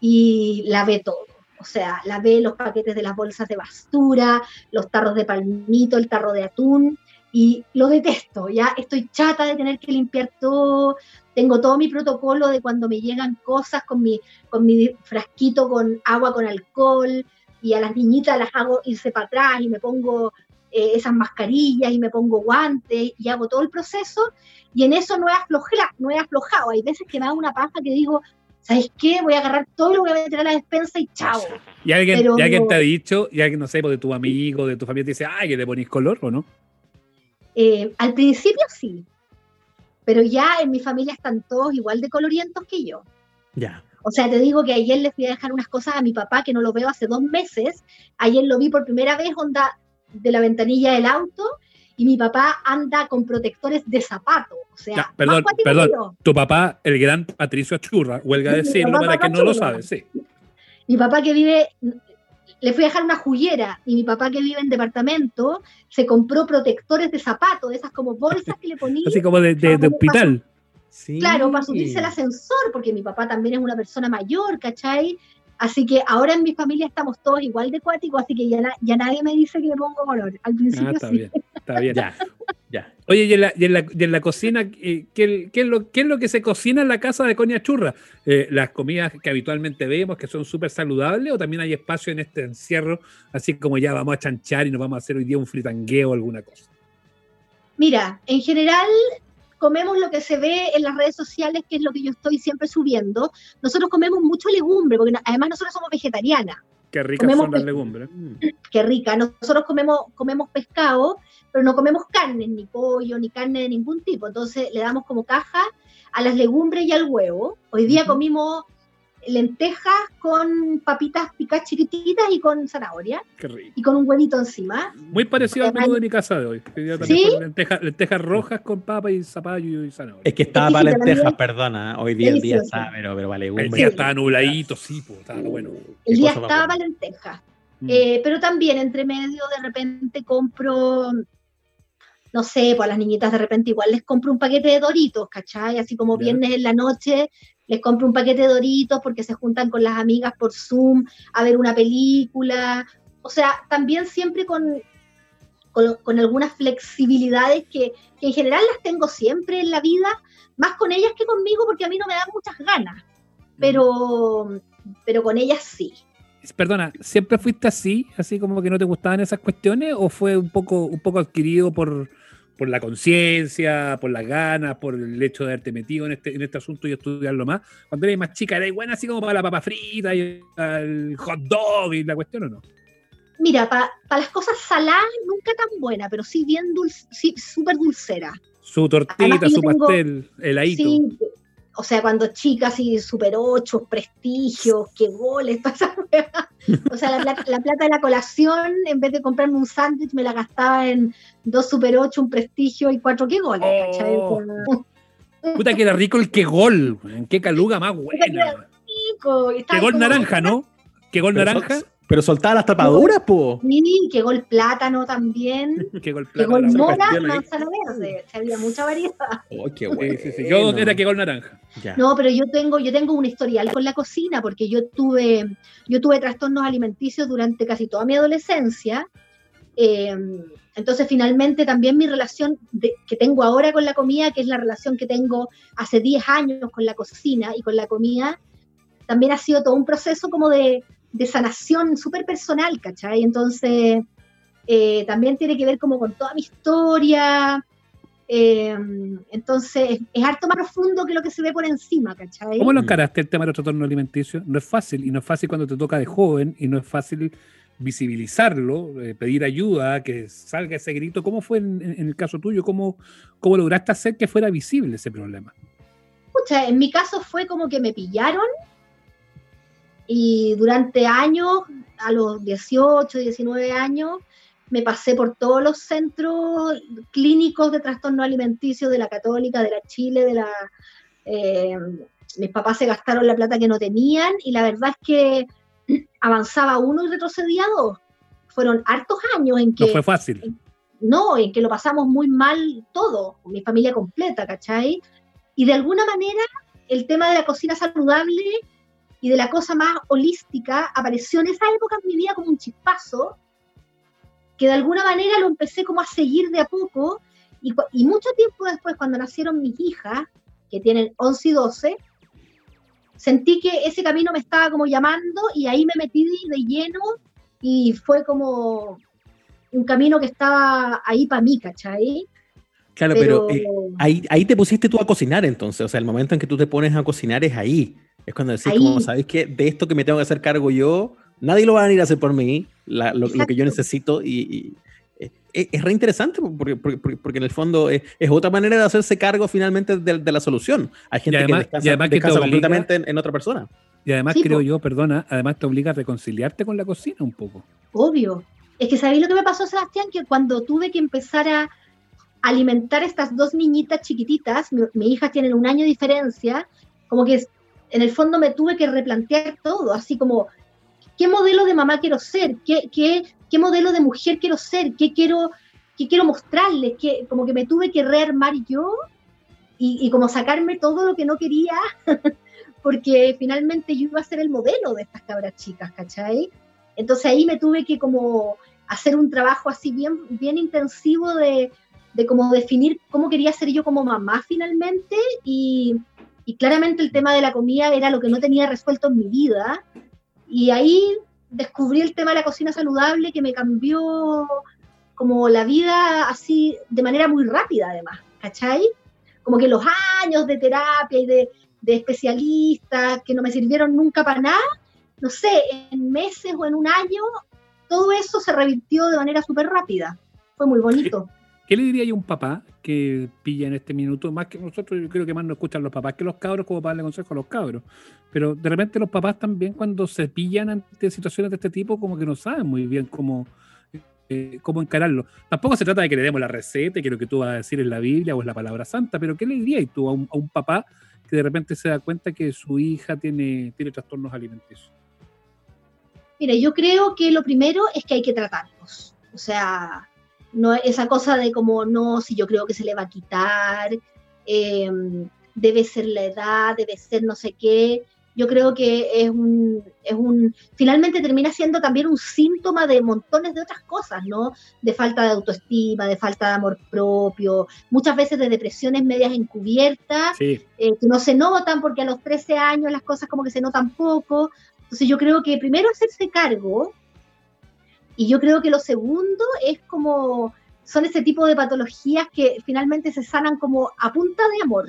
y lavé todo. O sea, lavé los paquetes de las bolsas de basura, los tarros de palmito, el tarro de atún, y lo detesto, ya estoy chata de tener que limpiar todo, tengo todo mi protocolo de cuando me llegan cosas con mi, con mi frasquito con agua con alcohol y a las niñitas las hago irse para atrás y me pongo eh, esas mascarillas y me pongo guantes y hago todo el proceso y en eso no he, aflojado, no he aflojado. Hay veces que me da una paja que digo, ¿sabes qué? Voy a agarrar todo lo que voy a meter a la despensa y chao. ¿Y alguien, ¿y alguien te ha dicho, y alguien, no sé, pues, de tu amigo, de tu familia, te dice, ay, que le ponís color o no? Eh, al principio sí, pero ya en mi familia están todos igual de colorientos que yo. Ya. O sea, te digo que ayer le fui a dejar unas cosas a mi papá que no lo veo hace dos meses. Ayer lo vi por primera vez, onda de la ventanilla del auto, y mi papá anda con protectores de zapato. O sea, perdón, perdón. Tu papá, el gran Patricio Achurra, huelga decirlo para que no lo sabe, sí. Mi papá que vive le fui a dejar una juguera y mi papá que vive en departamento se compró protectores de zapatos, esas como bolsas que le ponía. Así como de, de, hospital. Sí. Claro, para subirse al ascensor, porque mi papá también es una persona mayor, ¿cachai? Así que ahora en mi familia estamos todos igual de cuáticos, así que ya, ya nadie me dice que le pongo color. Al principio ah, está sí. bien, está bien. ya, ya. Oye, y en la, y en la, y en la cocina, eh, ¿qué, qué, es lo, ¿qué, es lo, que se cocina en la casa de Coña Churra? Eh, ¿Las comidas que habitualmente vemos, que son súper saludables, o también hay espacio en este encierro, así como ya vamos a chanchar y nos vamos a hacer hoy día un fritangueo o alguna cosa? Mira, en general comemos lo que se ve en las redes sociales, que es lo que yo estoy siempre subiendo. Nosotros comemos mucho legumbre, porque además nosotros somos vegetarianas. Qué ricas son las legumbres. Qué rica. Nosotros comemos, comemos pescado, pero no comemos carne, ni pollo, ni carne de ningún tipo. Entonces le damos como caja a las legumbres y al huevo. Hoy día comimos lentejas con papitas picadas chiquititas y con zanahoria. Qué rico. Y con un huevito encima. Muy parecido al menú de mi casa de hoy. ¿Sí? Lentejas, rojas con papa y zapallo y zanahoria. Es que estaba para lentejas, perdona. Hoy día el día está, pero, pero vale. El día estaba nubladito, sí, pues, estaba bueno. El día estaba para lentejas. Mm. Eh, pero también entre medio de repente compro no sé, pues a las niñitas de repente igual les compro un paquete de doritos, ¿cachai? Así como viernes en la noche les compro un paquete de doritos porque se juntan con las amigas por Zoom a ver una película. O sea, también siempre con, con, algunas flexibilidades que, que, en general las tengo siempre en la vida, más con ellas que conmigo porque a mí no me dan muchas ganas, pero, pero con ellas sí. perdona, ¿siempre fuiste así? ¿Así como que no te gustaban esas cuestiones? ¿O fue un poco, un poco adquirido por, por la conciencia, por las ganas, por el hecho de haberte metido en este, en este asunto y estudiarlo más? Cuando eres más chica, ¿eres buena así como para la papa frita y el hot dog y la cuestión o no? Mira, para las cosas saladas nunca tan buena, pero sí bien dulce, sí, súper dulcera. Su tortita, su pastel, heladito. Sí, o sea, cuando chicas y super ocho, prestigios, qué goles, O sea, la plata, la plata de la colación, en vez de comprarme un sándwich, me la gastaba en dos super ocho, un prestigio y cuatro qué goles, oh. Puta que era rico el que gol, qué caluga más buena. Qué gol naranja, ¿no? Qué gol naranja. Pero soltaba las tapaduras, po. Sí, que gol plátano también. que gol plátano. Que gol mora, manzana verde. había mucha variedad. Oh, qué bueno. Yo era que gol naranja. No, pero yo tengo, yo tengo un historial con la cocina, porque yo tuve, yo tuve trastornos alimenticios durante casi toda mi adolescencia. Eh, entonces, finalmente, también mi relación que tengo ahora con la comida, que es la relación que tengo hace 10 años con la cocina y con la comida, también ha sido todo un proceso como de, de sanación súper personal, ¿cachai? Entonces, eh, también tiene que ver como con toda mi historia. Eh, entonces, es, harto más profundo que lo que se ve por encima, ¿cachai? ¿Cómo lo encaraste el tema del trastorno alimenticio? No es fácil, y no es fácil cuando te toca de joven, y no es fácil visibilizarlo, eh, pedir ayuda, que salga ese grito. ¿Cómo fue en, el caso tuyo? ¿Cómo, ¿Cómo lograste hacer que fuera visible ese problema? Escucha, en mi caso fue como que me pillaron y durante años, a los 18, 19 años, me pasé por todos los centros clínicos de trastorno alimenticio de la Católica, de la Chile, de la... Eh, mis papás se gastaron la plata que no tenían y la verdad es que avanzaba uno y retrocedía dos. Fueron hartos años en que... No fue fácil. no, en que lo pasamos muy mal todo, mi familia completa, ¿cachai? Y de alguna manera el tema de la cocina saludable y de la cosa más holística apareció en esa época en mi vida como un chispazo, que de alguna manera lo empecé como a seguir de a poco, y, y mucho tiempo después, cuando nacieron mis hijas, que tienen 11 y 12, sentí que ese camino me estaba como llamando y ahí me metí de lleno y fue como un camino que estaba ahí para mí, ¿cachai? Claro, pero, eh, ahí, ahí te pusiste tú a cocinar entonces, o sea, el momento en que tú te pones a cocinar es ahí. Es cuando decís, como, ¿sabéis que De esto que me tengo que hacer cargo yo, nadie lo va a venir a hacer por mí, lo, que yo necesito y, eh, es, es, re interesante porque, porque, en el fondo es, otra manera de hacerse cargo finalmente de, la solución. Hay gente que descansa, completamente en, otra persona. Y además creo yo, perdona, además te obliga a reconciliarte con la cocina un poco. Obvio. Es que ¿sabéis lo que me pasó, Sebastián? Que cuando tuve que empezar a alimentar estas dos niñitas chiquititas, mi, mi hija tiene un año de diferencia, como que en el fondo me tuve que replantear todo, así como, ¿qué modelo de mamá quiero ser? ¿Qué, qué, qué modelo de mujer quiero ser? ¿Qué quiero, qué quiero mostrarles? ¿Qué, como que me tuve que rearmar yo y, y como sacarme todo lo que no quería, porque finalmente yo iba a ser el modelo de estas cabras chicas, ¿cachai? Entonces ahí me tuve que como hacer un trabajo así bien, bien intensivo de, de como definir cómo quería ser yo como mamá finalmente y, y claramente el tema de la comida era lo que no tenía resuelto en mi vida. Y ahí descubrí el tema de la cocina saludable que me cambió como la vida así de manera muy rápida además, ¿cachai? Como que los años de terapia y de, de especialistas que no me sirvieron nunca para nada, no sé, en meses o en un año, todo eso se revirtió de manera súper rápida. Fue muy bonito. ¿Qué le diría a un papá que pilla en este minuto? Más que nosotros, yo creo que más nos escuchan los papás que los cabros, como para darle consejo a los cabros. Pero de repente los papás también, cuando se pillan ante situaciones de este tipo, como que no saben muy bien cómo, eh, cómo encararlo. Tampoco se trata de que le demos la receta y que lo que tú vas a decir es la Biblia o es la palabra santa, pero ¿qué le dirías tú a un, a un papá que de repente se da cuenta que su hija tiene, tiene trastornos alimenticios? Mira, yo creo que lo primero es que hay que tratarlos. O sea, no esa cosa de como, no, si yo creo que se le va a quitar, em, debe ser la edad, debe ser no sé qué. Yo creo que es un, es un, finalmente termina siendo también un síntoma de montones de otras cosas, ¿no? De falta de autoestima, de falta de amor propio, muchas veces de depresiones medias encubiertas, eh, que no se notan porque a los 13 años las cosas como que se notan poco. Entonces yo creo que primero hacerse cargo y yo creo que lo segundo es como son ese tipo de patologías que finalmente se sanan como a punta de amor.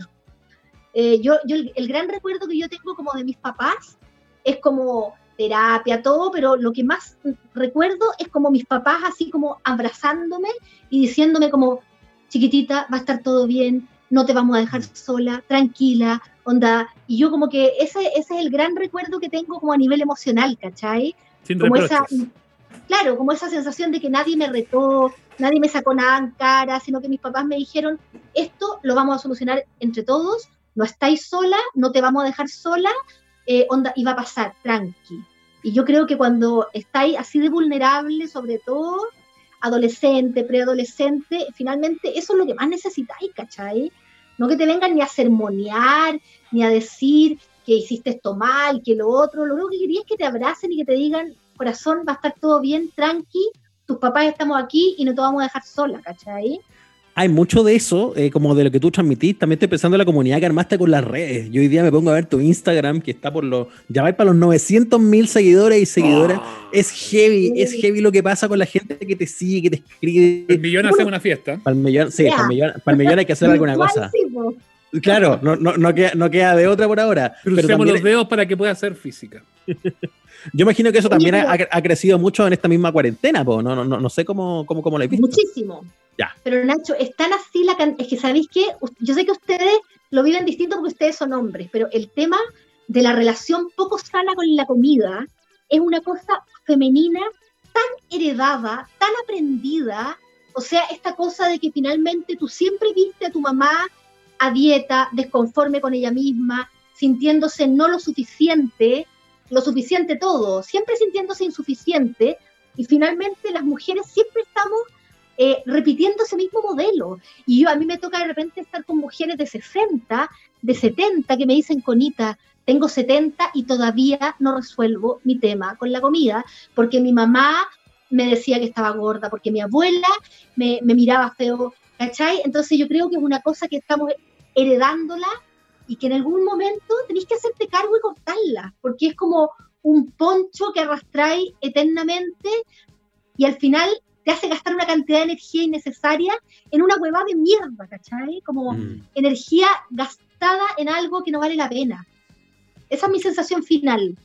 Eh, yo, yo el, gran recuerdo que yo tengo como de mis papás es como terapia, todo, pero lo que más recuerdo es como mis papás así como abrazándome y diciéndome como, chiquitita, va a estar todo bien, no te vamos a dejar sola, tranquila, onda. Y yo como que ese, ese es el gran recuerdo que tengo como a nivel emocional, ¿cachai? Sin como esa, claro, como esa sensación de que nadie me retó, nadie me sacó nada en cara, sino que mis papás me dijeron, esto lo vamos a solucionar entre todos, no estáis sola, no te vamos a dejar sola, eh, y va a pasar, tranqui. Y yo creo que cuando estáis así de vulnerable, sobre todo adolescente, preadolescente, finalmente eso es lo que más necesitáis, ¿cachai? No que te vengan ni a sermonear, ni a decir que hiciste esto mal, que lo otro, lo único que quería es que te abracen y que te digan, corazón, va a estar todo bien, tranqui, tus papás estamos aquí y no te vamos a dejar sola, ¿cachai? Hay mucho de eso, eh, como de lo que tú transmitís. También estoy pensando en la comunidad que armaste con las redes. Yo hoy día me pongo a ver tu Instagram, que está por los. Ya va para los 900 mil seguidores y seguidoras. Es heavy, es heavy lo que pasa con la gente que te sigue, que te escribe. El millón hace una fiesta. Para el millón, sí, para el millón, para el millón hay que hacer alguna cosa. Claro, no, no, no, queda, no queda de otra por ahora. Pero Crucemos también- los dedos para que pueda ser física. yo imagino que eso también ha, ha crecido mucho en esta misma cuarentena, po. No, no, no, no sé cómo, cómo, cómo lo he visto. Muchísimo. Ya. Pero Nacho, es tan así la can- Es que sabéis que yo sé que ustedes lo viven distinto porque ustedes son hombres, pero el tema de la relación poco sana con la comida es una cosa femenina tan heredada, tan aprendida. O sea, esta cosa de que finalmente tú siempre viste a tu mamá a dieta, desconforme con ella misma, sintiéndose no lo suficiente, lo suficiente todo, siempre sintiéndose insuficiente, y finalmente las mujeres siempre estamos eh, repitiendo ese mismo modelo. Y yo a mí me toca de repente estar con mujeres de 60, de 70, que me dicen, Conita, tengo 70 y todavía no resuelvo mi tema con la comida, porque mi mamá me decía que estaba gorda, porque mi abuela me, me miraba feo, ¿cachai? Entonces yo creo que es una cosa que estamos heredándola y que en algún momento tenéis que hacerte cargo y cortarla, porque es como un poncho que arrastráis eternamente y al final te hace gastar una cantidad de energía innecesaria en una hueva de mierda, ¿cachai? Como Mm. energía gastada en algo que no vale la pena. Esa es mi sensación final.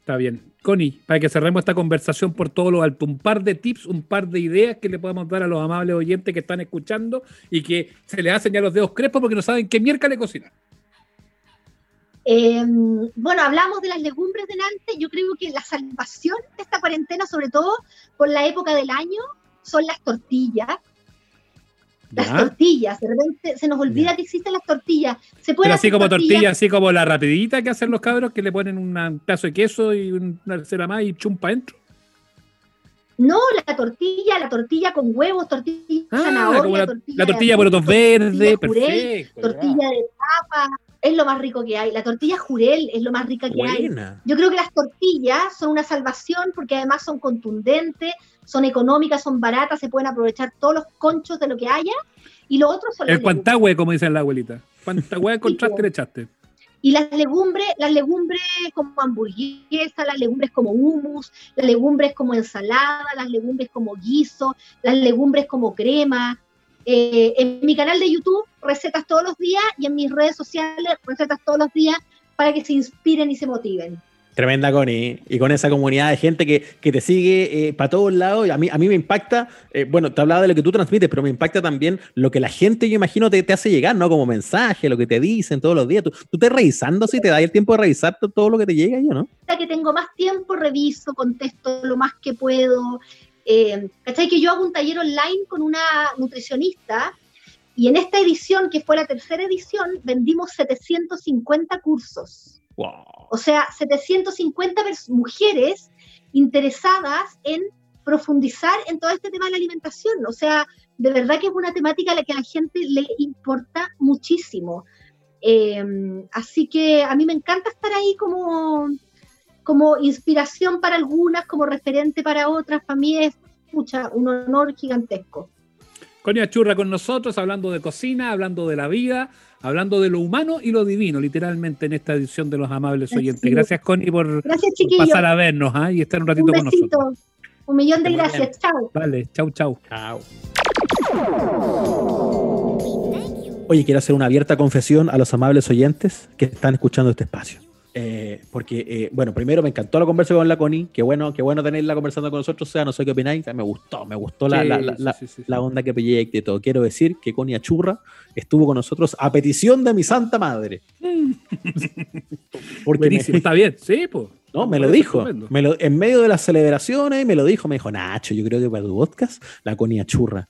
Está bien. Connie, para que cerremos esta conversación por todo lo alto, un par de tips, un par de ideas que le podemos dar a los amables oyentes que están escuchando y que se les hacen ya los dedos crespos porque no saben qué mierda le cocinar. Eh, bueno, hablamos de las legumbres delante. Yo creo que la salvación de esta cuarentena, sobre todo por la época del año, son las tortillas. Las ¿Ya? tortillas. De repente se nos olvida que existen las tortillas. Se pueden Pero así como tortillas tortilla, así como la rapidita que hacen los cabros que le ponen un pedazo de queso y una cera más y chumpa dentro. No, la tortilla, la tortilla con huevos, tortilla Ah, zanahoria, la, tortilla, la de tortilla de porotos verdes, perfecto. tortilla de papa, es lo más rico que hay. La tortilla jurel es lo más rica que hay. Yo creo que las tortillas son una salvación porque además son contundentes, son económicas, son baratas, se pueden aprovechar todos los conchos de lo que haya. Y lo otro son El cuantagüe, como dice la abuelita. Cuantagüe encontraste po. le echaste. Y las legumbres, las legumbres como hamburguesa, las legumbres como hummus, las legumbres como ensalada, las legumbres como guiso, las legumbres como crema. Eh, en mi canal de YouTube, recetas todos los días y en mis redes sociales, recetas todos los días para que se inspiren y se motiven. Tremenda Connie. Y con esa comunidad de gente que, que te sigue para todos lados. Y a mí, a mí me impacta, eh, bueno, te hablaba de lo que tú transmites, pero me impacta también lo que la gente, yo imagino, te, te hace llegar, ¿no? Como mensaje, lo que te dicen todos los días. Tú, tú te revisando, si te das el tiempo de revisar to- todo lo que te llega, yo, ¿no? Ahora que tengo más tiempo, reviso, contesto lo más que puedo. Eh, ¿Cachai? Que yo hago un taller online con una nutricionista y en esta edición, que fue la tercera edición, vendimos 750 cursos. Wow. O sea, 750 pers- mujeres interesadas en profundizar en todo este tema de la alimentación. O sea, de verdad que es una temática a la que a la gente le importa muchísimo. Eh, así que a mí me encanta estar ahí como, como inspiración para algunas, como referente para otras. Para mí es pucha, un honor gigantesco. Conia Churra con nosotros, hablando de cocina, hablando de la vida, hablando de lo humano y lo divino, literalmente en esta edición de Los Amables Oyentes. Gracias, Connie, por, Gracias, por pasar a vernos ¿ah? y estar un ratito un con nosotros. Un millón de gracias. Chao. Vale, chau, chau. Chao. Oye, quiero hacer una abierta confesión a los amables oyentes que están escuchando este espacio. Eh, porque, eh, bueno, primero me encantó la conversa con la Connie. Qué bueno, qué bueno tenerla conversando con nosotros. O sea, no sé qué opináis. Me gustó, me gustó la, Sí, la, la, sí, sí, onda que proyecte y todo. Quiero decir que Connie Achurra estuvo con nosotros a petición de mi santa madre. Porque me- está bien, sí, pues. no, me lo dijo. Me lo, en medio de las celebraciones me lo dijo. Me dijo, Nacho, yo creo que para tu podcast la Connie Achurra.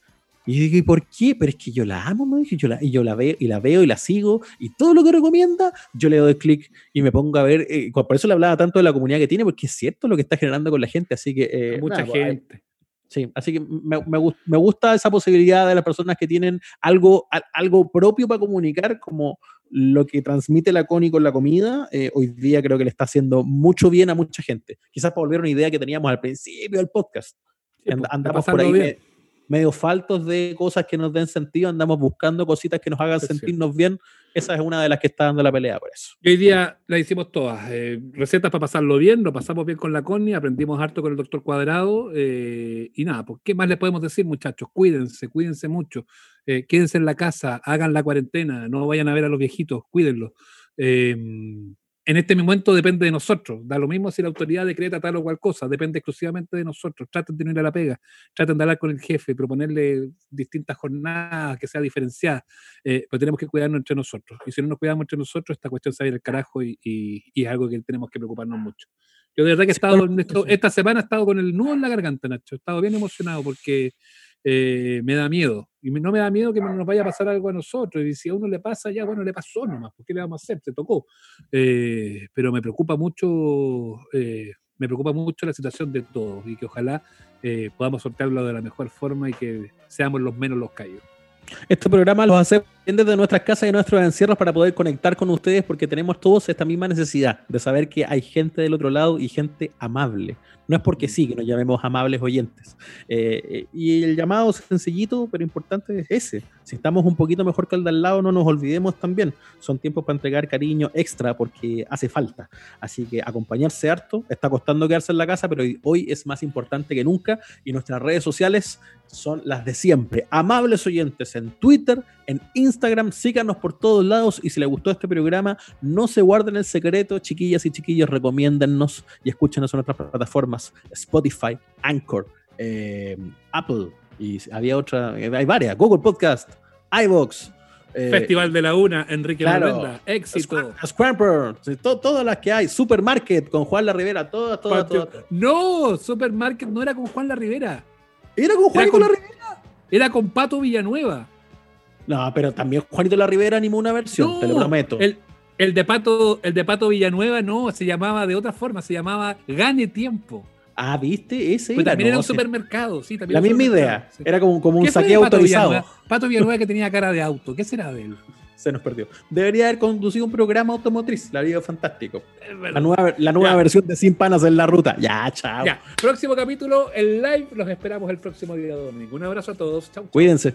Y yo digo, ¿y por qué? Pero es que yo la amo, me dije, yo la, y yo la veo y la veo y la sigo y todo lo que recomienda, yo le doy clic y me pongo a ver. eh, por eso le hablaba tanto de la comunidad que tiene, porque es cierto lo que está generando con la gente. Así que. eh, Mucha nada, pues, gente. Sí, así que me, me gus- me gusta esa posibilidad de las personas que tienen algo, al- algo propio para comunicar, como lo que transmite la Connie con la comida. eh, hoy día creo que le está haciendo mucho bien a mucha gente. Quizás para volver a una idea que teníamos al principio del podcast. Sí, pues, andamos por ahí me- medio faltos de cosas que nos den sentido, andamos buscando cositas que nos hagan Es cierto. sentirnos bien. Esa es una de las que está dando la pelea por eso. Y hoy día la hicimos todas. eh, recetas para pasarlo bien, lo pasamos bien con la Connie, aprendimos harto con el doctor Cuadrado. eh, y nada, pues, ¿qué más les podemos decir, muchachos? Cuídense, cuídense mucho. eh, quédense en la casa, hagan la cuarentena, no vayan a ver a los viejitos, cuídenlos. En este momento depende de nosotros. Da lo mismo si la autoridad decreta tal o cual cosa, depende exclusivamente de nosotros. Traten de no ir a la pega, traten de hablar con el jefe, proponerle distintas jornadas que sea diferenciadas. Eh, pero tenemos que cuidarnos entre nosotros. Y si no nos cuidamos entre nosotros, esta cuestión se va a ir al carajo y, y- y es algo que tenemos que preocuparnos mucho. Yo de verdad que he estado, en esto- esta semana he estado con el nudo en la garganta, Nacho. He estado bien emocionado porque eh, me da miedo. Y no me da miedo que nos vaya a pasar algo a nosotros. Y si a uno le pasa, ya, bueno, le pasó nomás. ¿Por qué le vamos a hacer? Se tocó. Eh, pero me preocupa mucho, eh, me preocupa mucho la situación de todos y que ojalá podamos sortearlo de la mejor forma y que seamos los menos los caídos. Este programa los hacemos desde nuestras casas y nuestros encierros para poder conectar con ustedes porque tenemos todos esta misma necesidad de saber que hay gente del otro lado y gente amable. No es porque sí que nos llamemos amables oyentes. Eh, y el llamado sencillito pero importante es ese. Si estamos un poquito mejor que el de al lado, no nos olvidemos también. Son tiempos para entregar cariño extra porque hace falta. Así que acompañarse harto. Está costando quedarse en la casa, pero hoy es más importante que nunca. Y nuestras redes sociales son las de siempre. Amables oyentes en Twitter, en Instagram, síganos por todos lados y si les gustó este programa, no se guarden el secreto, chiquillas y chiquillos, recomiéndennos y escúchenos en nuestras plataformas, Spotify, Anchor, eh, Apple y había otra, eh, hay varias, Google Podcast, iVoox, eh, Festival de la Una, Enrique claro. Éxito. Scram- Scramper, to- todas las que hay, Supermarket con Juan La Rivera, todas, todas, todas. No, Supermarket no era con Juan La Rivera, Era con con- La Rivera. era con Pato Villanueva. No, pero también Juanito La Rivera animó una versión, No, te lo prometo. El, el de Pato, el de Pato Villanueva no, se llamaba de otra forma, se llamaba Gane Tiempo. Ah, ¿viste? Ese Pero era, también era un sí. supermercado, sí, también La misma idea. sí. Era como, como un ¿Qué fue de saqueo Pato autorizado. Villanueva? Pato Villanueva que tenía cara de auto, ¿qué será de él? Se nos perdió. Debería haber conducido un programa automotriz. La ido fantástico. La nueva, la nueva versión de Sin Panas en la ruta. Ya, chao. Ya, próximo capítulo, el live, los esperamos el próximo día domingo. Un abrazo a todos, chau. Cuídense.